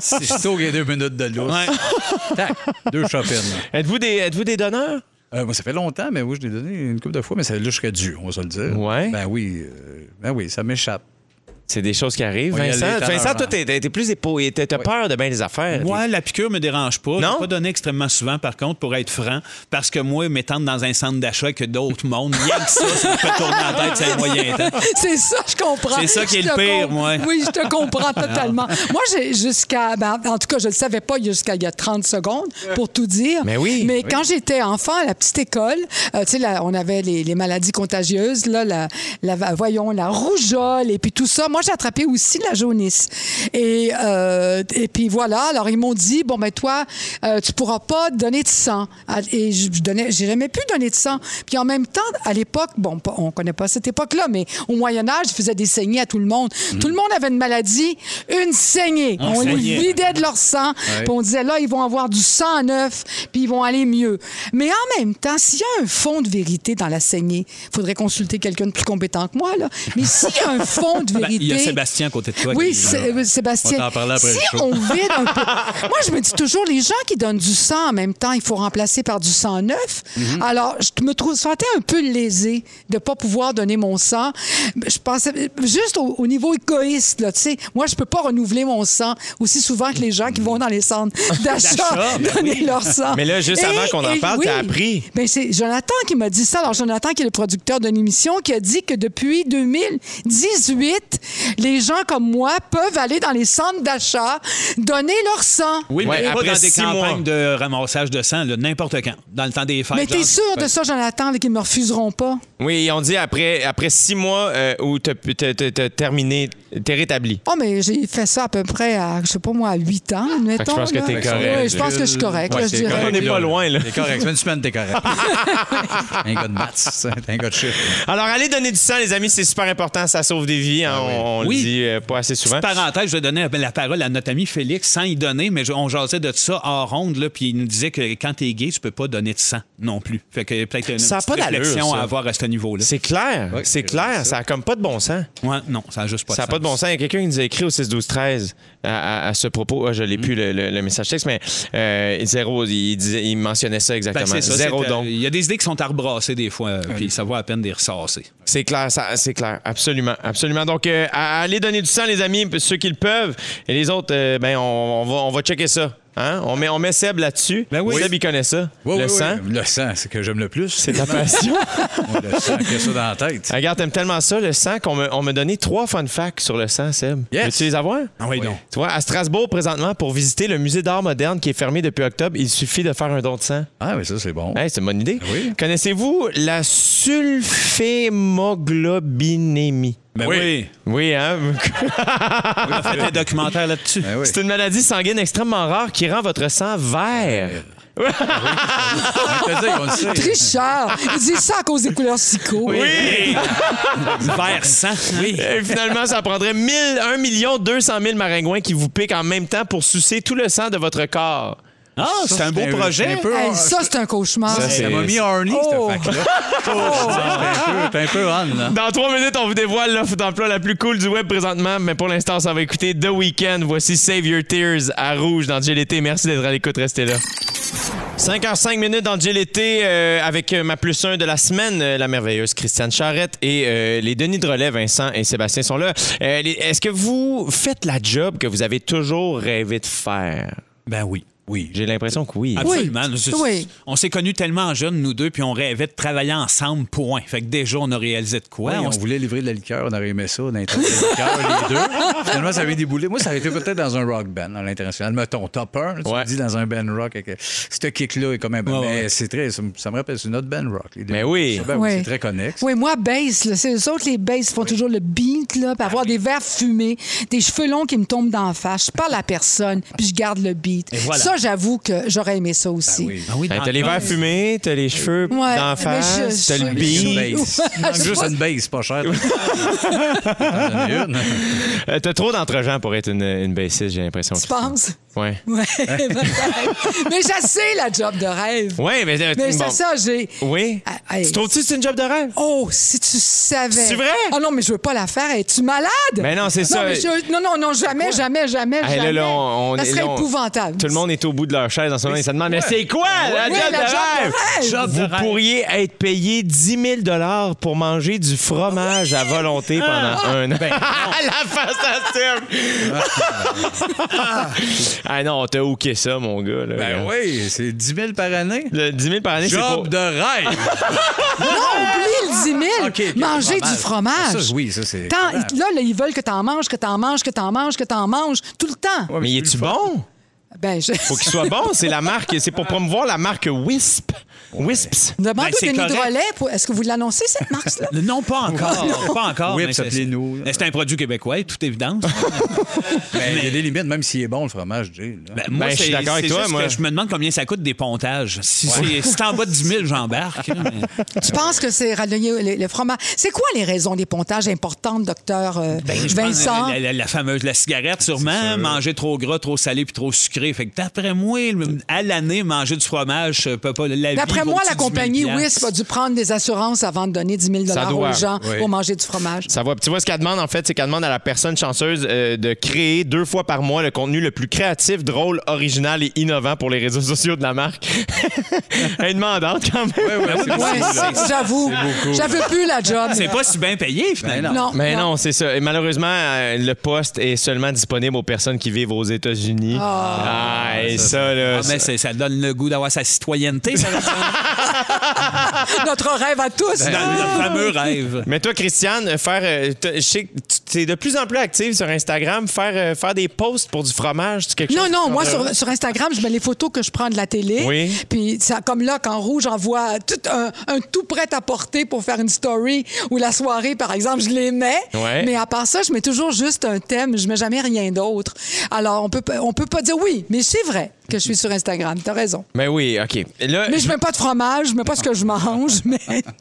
C'est surtout qu'il y a deux minutes de lousse. Ouais. Tac, deux chopines. Êtes-vous des, êtes-vous des donneurs? Euh, moi, ça fait longtemps, mais oui, je l'ai donné une couple de fois, mais ça, là, je serais dû, on va se le dire. Ouais. Ben oui, euh, ben oui, ça m'échappe. C'est des choses qui arrivent. Vincent, Vincent toi, t'es t'es plus épaulé. T'as t'as peur de bien des affaires. Moi, la piqûre me dérange pas. Je Non? l'ai pas donné extrêmement souvent, par contre, pour être franc, parce que moi, m'étendre dans un centre d'achat avec d'autres mondes, rien que ça, ça me fait tourner la tête, c'est un moyen temps. <laughs> C'est ça, je comprends. C'est ça qui est Je le pire, com- moi. Oui, je te comprends <laughs> totalement. Moi, j'ai jusqu'à. ben, en tout cas, je ne le savais pas jusqu'à il y a 30 secondes, pour tout dire. Mais oui. Mais quand j'étais enfant à la petite école, euh, tu sais, on avait les, les maladies contagieuses, là, la, la- voyons, la rougeole et puis tout ça. Moi, j'ai attrapé aussi la jaunisse. Et, euh, et puis voilà, alors ils m'ont dit, bon, ben toi, euh, tu pourras pas donner de sang. Ah, Et je, je donnais, j'ai jamais pu donner de sang. Puis en même temps, à l'époque, bon, on connaît pas cette époque-là, mais au Moyen Âge, ils faisaient des saignées à tout le monde. Tout le monde avait une maladie, une saignée. on les vidait de leur sang. Puis on disait, là, ils vont avoir du sang neuf, puis ils vont aller mieux. Mais en même temps, s'il y a un fond de vérité dans la saignée, il faudrait consulter quelqu'un de plus compétent que moi, là. Mais s'il y a un fond de <laughs> Ben, vérité... Il y a Sébastien à côté de toi. Oui, qui- euh, Sébastien. On t'en parler après si le show. on vide un peu. <laughs> Moi, je me dis toujours, les gens qui donnent du sang en même temps, il faut remplacer par du sang neuf. Mhm. Alors, je me trouve, sentais un peu lésée de ne pas pouvoir donner mon sang. Je pensais, juste au, au niveau égoïste, là, tu sais, moi, je peux pas renouveler mon sang aussi souvent que les gens qui vont dans les centres <laughs> d'achat ben donner leur sang. Mais là, juste avant qu'on en parle, t'as appris. Ben, c'est Jonathan qui m'a dit ça. Alors, Jonathan, qui est le producteur d'une émission, qui a dit que depuis 2018, les gens comme moi peuvent aller dans les centres d'achat, donner leur sang. Oui, Ouais, mais pas après dans des campagnes mois. de ramassage de sang, n'importe quand, dans le temps des fêtes. Mais t'es sûr de ça, Jonathan, qu'ils me refuseront pas? Oui, on dit après, après six mois euh, où t'as terminé, t'es rétabli. Oh, mais j'ai fait ça à peu près à, je sais pas moi, à 8 ans, admettons. je pense que t'es correct. Oui, je pense que je suis correct, Ouais, là, je dirais. correct, On n'est pas loin, là. T'es correct. C'est une semaine, t'es correct. <laughs> un gars de maths, un gars de chiffres. Alors, allez donner du sang, les amis, c'est super important, ça sauve des vies. hein, on on Oui. le dit euh, pas assez souvent. Petite parenthèse, je vais donner la parole à notre ami Félix sans y donner, mais on jasait de ça hors ronde, là, puis il nous disait que quand t'es gay, tu peux pas donner de sang non plus. Fait que peut-être une Ça a pas réflexion ça. à avoir à ce niveau-là. C'est clair, Ouais, c'est clair, vrai, ça a comme pas de bon sens. Ouais, non, ça a juste pas Ça n'a de pas de bon sens. Il y a quelqu'un qui nous a écrit au 6-12-13 à, à- à ce propos. Ah, je Mm. l'ai plus, le, le- le message texte, mais euh, zéro, il, disait, il mentionnait ça Ben, exactement. ça, zéro euh, don. Il y a des idées qui sont à rebrasser des fois, puis ça vaut à peine de les ressasser. C'est clair, ça, c'est clair. Absolument, absolument. Donc, euh, allez donner du sang, les amis, ceux qui le peuvent. Et les autres, euh, ben, on, on va, on va checker ça. Hein? On, met, on met Seb là-dessus. Ben oui. Seb, il connaît ça. Oui, le oui, oui. sang, Le sang, c'est que j'aime le plus. c'est ta passion. <laughs> Le sang, que ça dans la tête. Regarde, t'aimes tellement ça, le sang, qu'on me- on m'a donné trois fun facts sur le sang, Seb. Yes. Veux-tu les avoir? Ah oui, non. Tu vois, à Strasbourg, présentement, pour visiter le musée d'art moderne qui est fermé depuis octobre, il suffit de faire un don de sang. Ah, mais ça, c'est bon. Hey, c'est une bonne idée. Oui. Connaissez-vous la sulfhémoglobinémie? Ben oui. Oui, hein? <laughs> On a fait un documentaire là-dessus. Ben oui. C'est une maladie sanguine extrêmement rare qui rend votre sang vert. <laughs> Le sait. Trichard! Il dit ça à cause des couleurs psycho. Oui! <laughs> Vert sang. Oui. Et finalement, ça prendrait 1000, 1 million 200 000 maringouins qui vous piquent en même temps pour sucer tout le sang de votre corps. Ah, c'est un beau projet. un peu- Hey, ça, c'est un cauchemar. Ça, c'est- Ça m'a mis horny, Oh. cette fac-là. <laughs> T'es un peu- T'es un peu on, là. Dans trois minutes, on vous dévoile l'offre d'emploi la plus cool du web présentement, mais pour l'instant, ça va écouter The Weeknd. Voici Save Your Tears à Rouge dans GLT. Merci d'être à l'écoute, restez là. 5h05 minutes dans GLT euh, avec euh, ma plus 1 de la semaine, euh, la merveilleuse Christiane Charrette et euh, les Denis de relais, Vincent et Sébastien sont là. Euh, les- Est-ce que vous faites la job que vous avez toujours rêvé de faire? Ben oui. Oui. J'ai l'impression que oui. Absolument. Oui. C'est- Oui. On s'est connus tellement jeunes, nous deux, puis on rêvait de travailler ensemble, point. Fait que déjà, on a réalisé de quoi. Ouais, on on, voulait livrer de la liqueur, on aurait aimé ça, de la liqueur, les deux. Finalement, ça avait déboulé. Moi, ça aurait été peut-être dans un rock band à l'international. Mettons, top 1, tu Ouais. me dis dans un band rock. Avec, ce kick-là est quand même. Ouais, mais ouais. c'est très. Ça, me- ça me rappelle, c'est notre band rock. les deux. Mais oui. Ben Oui. C'est très connexe. Oui, moi, bass, là, c'est eux autres, les basses font toujours le beat, là, puis avoir des verres fumés, des cheveux longs qui me tombent d'en face. Je parle à personne, puis je garde le beat. Et voilà. Ça, j'avoue que j'aurais aimé ça aussi. Oui. Ah oui, Hey, dans t'as les le verres fumés, t'as les cheveux Ouais, d'en mais face, je- t'as le je-. Il manque juste une base, pas cher. T'en <laughs> une. Euh, T'as trop d'entre-gens pour être une, une bassiste, j'ai l'impression. Tu Christine. penses? Ouais. Ouais, <laughs> peut-être. mais j'essaie la job de rêve. Ouais, mais, euh, Mais bon. c'est ça, j'ai. Oui. Ah, hey. Tu trouves-tu que c'est une job de rêve? Oh, si tu savais. C'est vrai? Oh non, mais je veux pas la faire. Es-tu malade? Ben non, c'est ça. Non, mais je- non, non, non, jamais, jamais, jamais, Hey, là, jamais. là, on- on ça est- serait là, on- épouvantable. Tout le monde est est au bout de leur chaise en ce moment. Ils se demandent, mais c'est quoi la job la de job de rêve? Job de Vous rêve. pourriez être payé 10 000 pour manger du fromage à volonté pendant un an. <laughs> la face à Tim! ah non, t'as hooké ça, mon gars. Là. Ben oui, c'est 10 000 par année. Le 10 000 par année, c'est Job de rêve. <laughs> Non, oublie le 10 000. OK, OK, Manger du fromage. Ça, oui, ça, c'est. Tant- là, là, ils veulent que t'en manges, que t'en manges, que t'en manges, que t'en manges, tout le temps. Mais es-tu bon? Ben, je... Faut qu'il soit bon. C'est la marque, c'est pour promouvoir la marque Wisp. Wisps. Demande Ben, au c'est Denis correct. Drolet, pour- est-ce que vous l'annoncez, cette marque-là? <laughs> Non, pas encore. pas encore. C'est- appelez-nous. C'est un produit québécois, toute évidence. <laughs> Ben, Il y a des limites, même s'il est bon, le fromage, Jay. Ben, moi, Ben, je suis d'accord avec toi, moi. je me demande combien ça coûte des pontages. Si c'est si en bas de 10 000, j'embarque. mais- <laughs> Tu penses que c'est rallier les, les fromages? C'est quoi les raisons des pontages importantes, docteur euh, Ben, Vincent? La, la- la fameuse la cigarette, sûrement. Manger trop gras, trop salé puis trop sucré. Fait que d'après moi, à l'année, manger du fromage euh, peut pas la vie D'après moi, la 10 000 compagnie? Wisp a dû prendre des assurances avant de donner 10 000 Ça doit. aux gens Oui. pour manger du fromage. Ça va. Tu vois, ce qu'elle demande, en fait, c'est qu'elle demande à la personne chanceuse euh, de créer deux fois par mois le contenu le plus créatif, drôle, original et innovant pour les réseaux sociaux de la marque. <laughs> Elle est demandante, quand même. Ouais, beaucoup, là. j'avoue. J'avais plus la job. C'est pas si bien payé, finalement. Non, Mais non, c'est ça. Et malheureusement, euh, le poste est seulement disponible aux personnes qui vivent aux États-Unis. Ah, et ça, là. Ah, mais ça donne le goût d'avoir sa citoyenneté, ça. <laughs> Notre rêve à tous. Dans le fameux rêve. Mais toi, Christiane, faire, euh, je sais que tu es de plus en plus active sur Instagram, faire, euh, faire des posts pour du fromage, c'est quelque Non, chose. non, qui moi, sur, sur Instagram, je mets les photos que je prends de la télé. Oui. Puis, ça, comme là, qu'en rouge, j'envoie tout un, un tout prêt à porter pour faire une story ou la soirée, par exemple, je les mets. Ouais. Mais à part ça, je mets toujours juste un thème. Je mets jamais rien d'autre. Alors, on peut, on peut pas dire oui, mais c'est vrai que je suis sur Instagram. T'as raison. Mais oui, OK. Là, Mais je mets pas de fromage, je mets pas ce que je mange, <laughs> mais...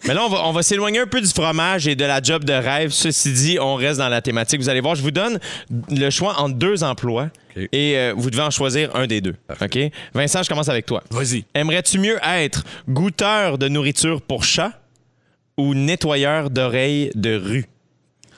Mais là, on va, on va s'éloigner un peu du fromage et de la job de rêve. Ceci dit, on reste dans la thématique. Vous allez voir, je vous donne le choix entre deux emplois et euh, vous devez en choisir un des deux. OK? Vincent, je commence avec toi. Vas-y. Aimerais-tu mieux être goûteur de nourriture pour chat ou nettoyeur d'oreilles de rue?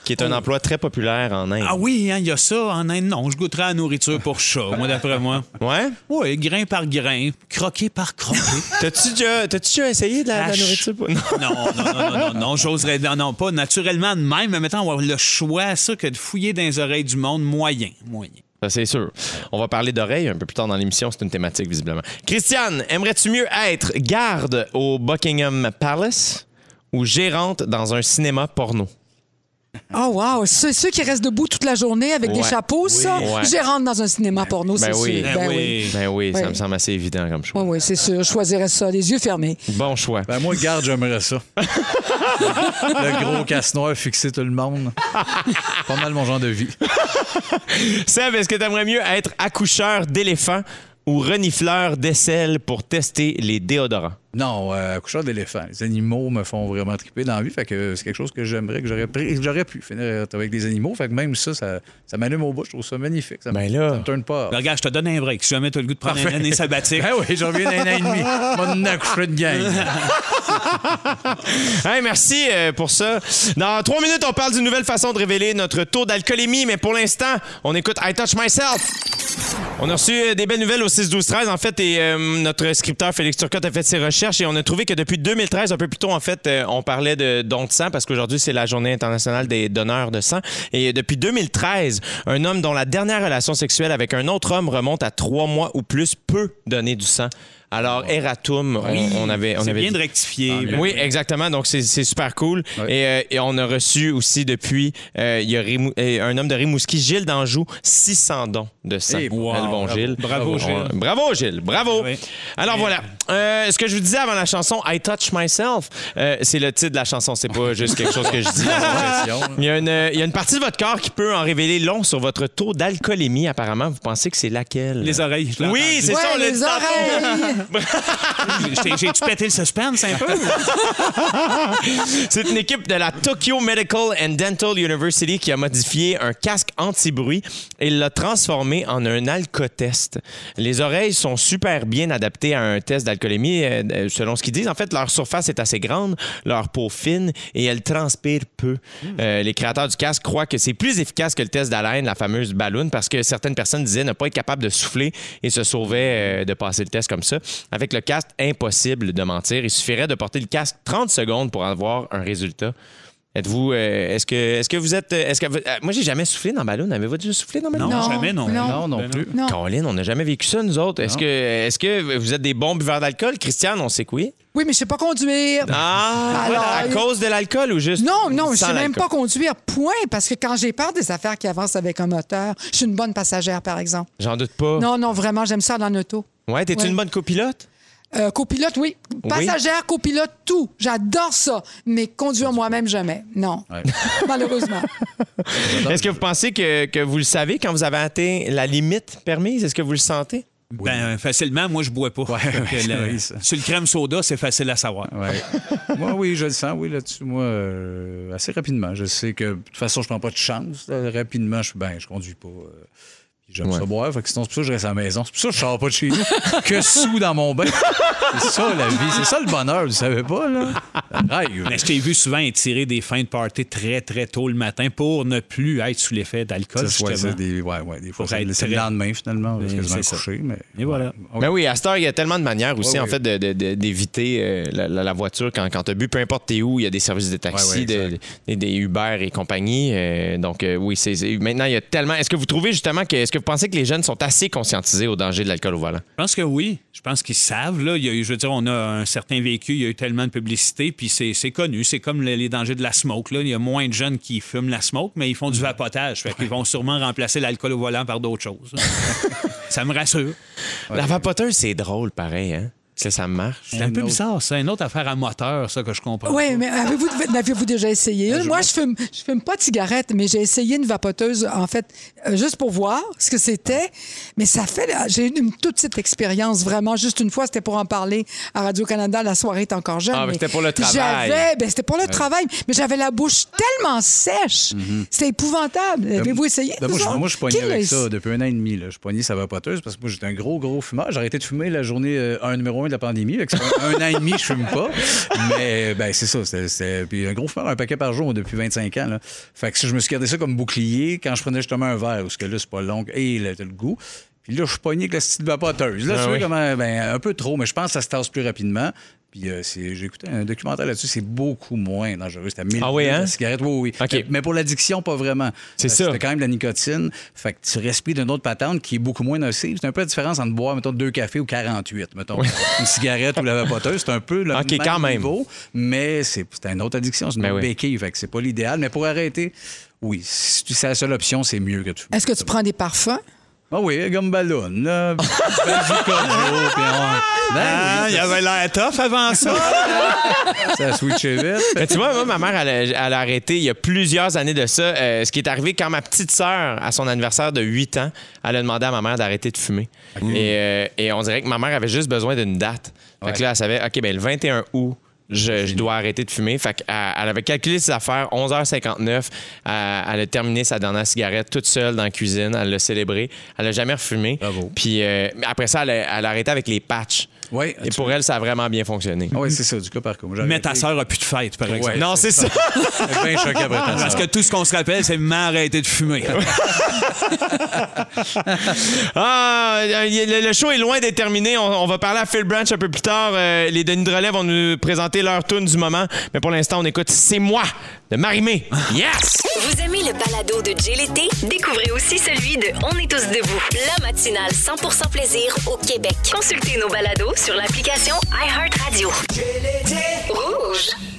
Qui est un emploi très populaire en Inde. Ah oui, hein, il y a ça en Inde. Non, je goûterais à la nourriture pour chat, moi, d'après moi. Ouais? Oui, grain par grain, croqué par croqué. <laughs> T'as-tu déjà, essayé de la, Hache. nourriture? pour- Non. Non, non, non, non, non, non, j'oserais. Non, non, pas naturellement de même, mais mettons, avoir le choix, ça, que de fouiller dans les oreilles du monde, moyen. Moyen. Ça, c'est sûr. On va parler d'oreilles un peu plus tard dans l'émission. C'est une thématique, visiblement. Christiane, aimerais-tu mieux être garde au Buckingham Palace ou gérante dans un cinéma porno? <laughs> Oh wow, ceux, ceux qui restent debout toute la journée avec des Ouais. chapeaux, ça, Ouais. je rentre dans un cinéma porno, c'est Ben oui. sûr. Ben oui. Ben oui, ça Oui. me semble assez évident comme choix. Oui, oui, c'est sûr. Je choisirais ça, les yeux fermés. Bon choix. Ben, moi, garde, j'aimerais ça. <laughs> le gros casse-noir fixer tout le monde. Pas mal mon genre de vie. Seb, est-ce que t'aimerais mieux être accoucheur d'éléphant ou renifleur d'aisselle pour tester les déodorants? Non, euh, accoucheur d'éléphant. Les animaux me font vraiment triper dans la vie. Fait que c'est quelque chose que j'aimerais, que j'aurais, pris- que j'aurais pu finir avec des animaux. Fait que même ça, ça, ça m'allume au bout. Je trouve ça magnifique. Ça, Ben là. ça me tourne pas. Ben, regarde, je te donne un break. Si jamais tu as le goût de prendre une année sabbatique. <laughs> Ben oui, j'en reviens d'un an et demi. Mon accoucher de gang. <laughs> Hey, merci euh, pour ça. Dans trois minutes, on parle d'une nouvelle façon de révéler notre taux d'alcoolémie, mais pour l'instant, on écoute I Touch Myself. On a reçu euh, des belles nouvelles au 6-12-13, en fait, et euh, notre scripteur Félix Turcotte a fait ses recherches et on a trouvé que depuis 2013, un peu plus tôt, en fait, euh, on parlait de dons de sang parce qu'aujourd'hui, c'est la journée internationale des donneurs de sang. Et depuis 2013, un homme dont la dernière relation sexuelle avec un autre homme remonte à trois mois ou plus peut donner du sang. Alors, Eratum, on, on avait... On C'est avait bien dit- de rectifier. oui, exactement. Donc, c'est c'est super cool. Et, euh, et on a reçu aussi depuis, euh, il y a Rimou- euh, un homme de Rimouski, Gilles d'Anjou, 600 dons de sang. Hey, wow, bon bravo. Gilles. Bravo, On- Gilles. bravo, Gilles. Bravo. Oui. Alors, voilà. Euh, ce que je vous disais avant la chanson I Touch Myself, euh, c'est le titre de la chanson. C'est pas juste quelque chose que je dis. <laughs> Il y, a une, il y a une partie de votre corps qui peut en révéler long sur votre taux d'alcoolémie, apparemment. Vous pensez que c'est laquelle? Les oreilles. je l'ai Oui, entendu. c'est ça, on Ouais, l'a les oreilles. <laughs> J'ai- J'ai-tu pété le suspense un peu? C'est une équipe de la Tokyo Medical and Dental University qui a modifié un casque anti-bruit et l'a transformé en un alcotest. Les oreilles sont super bien adaptées à un test d'alcoolémie, euh, euh, selon ce qu'ils disent. En fait, leur surface est assez grande, leur peau fine et elle transpire peu. Euh, les créateurs du casque croient que c'est plus efficace que le test d'haleine, la fameuse balloon, parce que certaines personnes disaient ne pas être capable de souffler et se sauvaient euh, de passer le test comme ça. Avec le casque, impossible de mentir. Il suffirait de porter le casque 30 secondes pour avoir un résultat. Êtes-vous, euh, est-ce que, est-ce que vous êtes, est-ce que vous- euh, moi j'ai jamais soufflé dans ballon. Avez-vous déjà soufflé dans ballon? Non, Non, jamais, non. non. Non, non plus. Non. Caroline, on n'a jamais vécu ça nous autres. Est-ce que, est-ce que vous êtes des bons buveurs d'alcool, Christiane On sait que oui. Oui, mais je sais pas conduire. Ah, Alors, à il- cause de l'alcool ou juste Non, non, je sans sais même pas conduire. Point. Parce que quand j'ai peur des affaires qui avancent avec un moteur, je suis une bonne passagère, par exemple. J'en doute pas. Non, non, vraiment, j'aime ça dans l'auto. Ouais, t'es Ouais. une bonne copilote? Euh, copilote, oui. Passagère, copilote, tout. J'adore ça. Mais conduire moi-même, jamais. Non. Ouais. <laughs> Malheureusement. <laughs> Est-ce que vous pensez que, que vous le savez quand vous avez atteint la limite permise? Est-ce que vous le sentez? Ben, facilement, moi, je bois pas. Oui, <laughs> sur le crème soda, c'est facile à savoir. Ouais. moi, oui, je le sens, oui, là-dessus. Moi, euh, assez rapidement. Je sais que, de toute façon, je prends pas de chance. là. Rapidement, je suis ben, je conduis pas. euh, J'aime Ouais. ça boire. Fait que sinon, c'est pour ça que je reste à la maison. C'est pour ça que je sors pas de chez nous. <laughs> que sous dans mon bain. C'est ça, la vie. C'est ça, le bonheur. Vous savez pas, là? <laughs> Rêve. Mais je t'ai vu souvent étirer des fins de party très, très tôt le matin pour ne plus être sous l'effet d'alcool, Ça, ouais, des, ouais, ouais, des fois, Pour c'est le lendemain, finalement. Parce que je vais c'est ça. coucher. Mais, Et voilà. Ouais. Ben oui, à cette heure, il y a tellement de manières aussi, Ouais, en fait, d'éviter euh, la, la- la voiture quand, quand tu as bu, peu importe t'es où, il y a des services de taxi, Ouais, ouais, de- exact. des, des Uber et compagnie. euh, donc, euh, oui, c'est c'est- maintenant, il y a tellement. Est-ce que vous trouvez justement que. Est-ce que vous pensez que les jeunes sont assez conscientisés au danger de l'alcool au volant? Je pense que oui. Je pense qu'ils savent. Là. Il y a eu, je veux dire, on a un certain vécu, il y a eu tellement de publicité, puis c'est connu. C'est comme les, les dangers de la smoke. Là. Il y a moins de jeunes qui fument la smoke, mais ils font du vapotage. Fait qu'ils vont sûrement remplacer l'alcool au volant par d'autres choses. <laughs> ça me rassure. La vapoteuse, c'est drôle, pareil, hein? Ça, ça marche. C'est un peu autre- bizarre, ça. Une autre affaire à moteur, ça, que je comprends. Oui, mais avez-vous déjà essayé une? Moi, je fume, je fume pas de cigarette, mais j'ai essayé une vapoteuse, en fait, euh, juste pour voir ce que c'était. Mais ça fait. J'ai eu une toute petite expérience, vraiment, juste une fois. C'était pour en parler à Radio-Canada. La soirée est encore jeune. Ah, mais c'était pour le travail. J'avais. Ben, c'était pour le travail. Mais j'avais la bouche tellement sèche. C'était épouvantable. Avez-vous essayé? Ben, moi, je, autres? moi, je suis l'a avec ça depuis un an et demi. Là. Je suis pogné sa vapoteuse parce que moi, j'étais un gros, gros fumeur. J'ai arrêté de fumer la journée euh, un numéro un de la pandémie. Un, an et demi, je fume pas. Mais ben, c'est ça. C'était, Puis un gros fumeur, un paquet par jour depuis 25 ans. Là. Fait que je me suis gardé ça comme bouclier quand je prenais justement un verre, parce que là, c'est pas long. Et là, t'as le goût. Puis là, je suis pogné avec la petite vapoteuse. Là, Ah tu vois oui. comment. Ben, un peu trop, mais je pense que ça se tasse plus rapidement. Puis euh, j'ai écouté un documentaire là-dessus, c'est beaucoup moins dangereux. C'était 1000 Ah oui, hein? la cigarette, oui, oui. OK. Mais, mais pour l'addiction, pas vraiment. C'est Parce ça. C'était quand même de la nicotine. Fait que tu respires d'une autre patente qui est beaucoup moins nocive. C'est un peu la différence entre boire, mettons, deux cafés ou 48, mettons. Une cigarette ou la vapoteuse, c'est un peu le OK, même quand même. niveau, mais c'est c'est une autre addiction, c'est une Ben autre oui. béquille. Fait que c'est pas l'idéal. Mais pour arrêter, oui, si c'est la seule option, c'est mieux que tu Est-ce que tu prends des parfums? Ah oui, gomme ballon, là. <laughs> Puis on... Ben Ah, oui, il avait l'air tough avant ça. <laughs> ça a switché vite. Tu vois, moi, ma mère, elle a, elle a arrêté il y a plusieurs années de ça. Euh, ce qui est arrivé quand ma petite sœur, à son anniversaire de 8 ans, elle a demandé à ma mère d'arrêter de fumer. Et, euh, et on dirait que ma mère avait juste besoin d'une date. Fait Ouais. que là, elle savait, OK, ben le 21 août, je, je dois arrêter de fumer. Fait elle avait calculé ses affaires, 11h59. Elle, elle a terminé sa dernière cigarette toute seule dans la cuisine. Elle l'a célébré. Elle n'a jamais refumé. Bravo. Puis euh, après ça, elle a, elle a arrêté avec les patchs. Oui, Et pour elle, ça a vraiment bien fonctionné. Ah oui, c'est ça, du cas par cas. Moi, Mais ta sœur a plus de fête, par exemple. Ouais. Non, c'est ça. <laughs> Bien après ta Parce que tout ce qu'on se rappelle, c'est m'arrêter de fumer. <laughs> Ah, le, le show est loin d'être terminé. On, on va parler à Phil Branch un peu plus tard. Euh, les Denis de relais vont nous présenter leur tune du moment. Mais pour l'instant, on écoute C'est moi de Marimé. Yes! Vous aimez le balado de Jay l'été? Découvrez aussi celui de On est tous debout, la matinale 100% plaisir au Québec. Consultez nos balados sur l'application iHeartRadio. Rouge.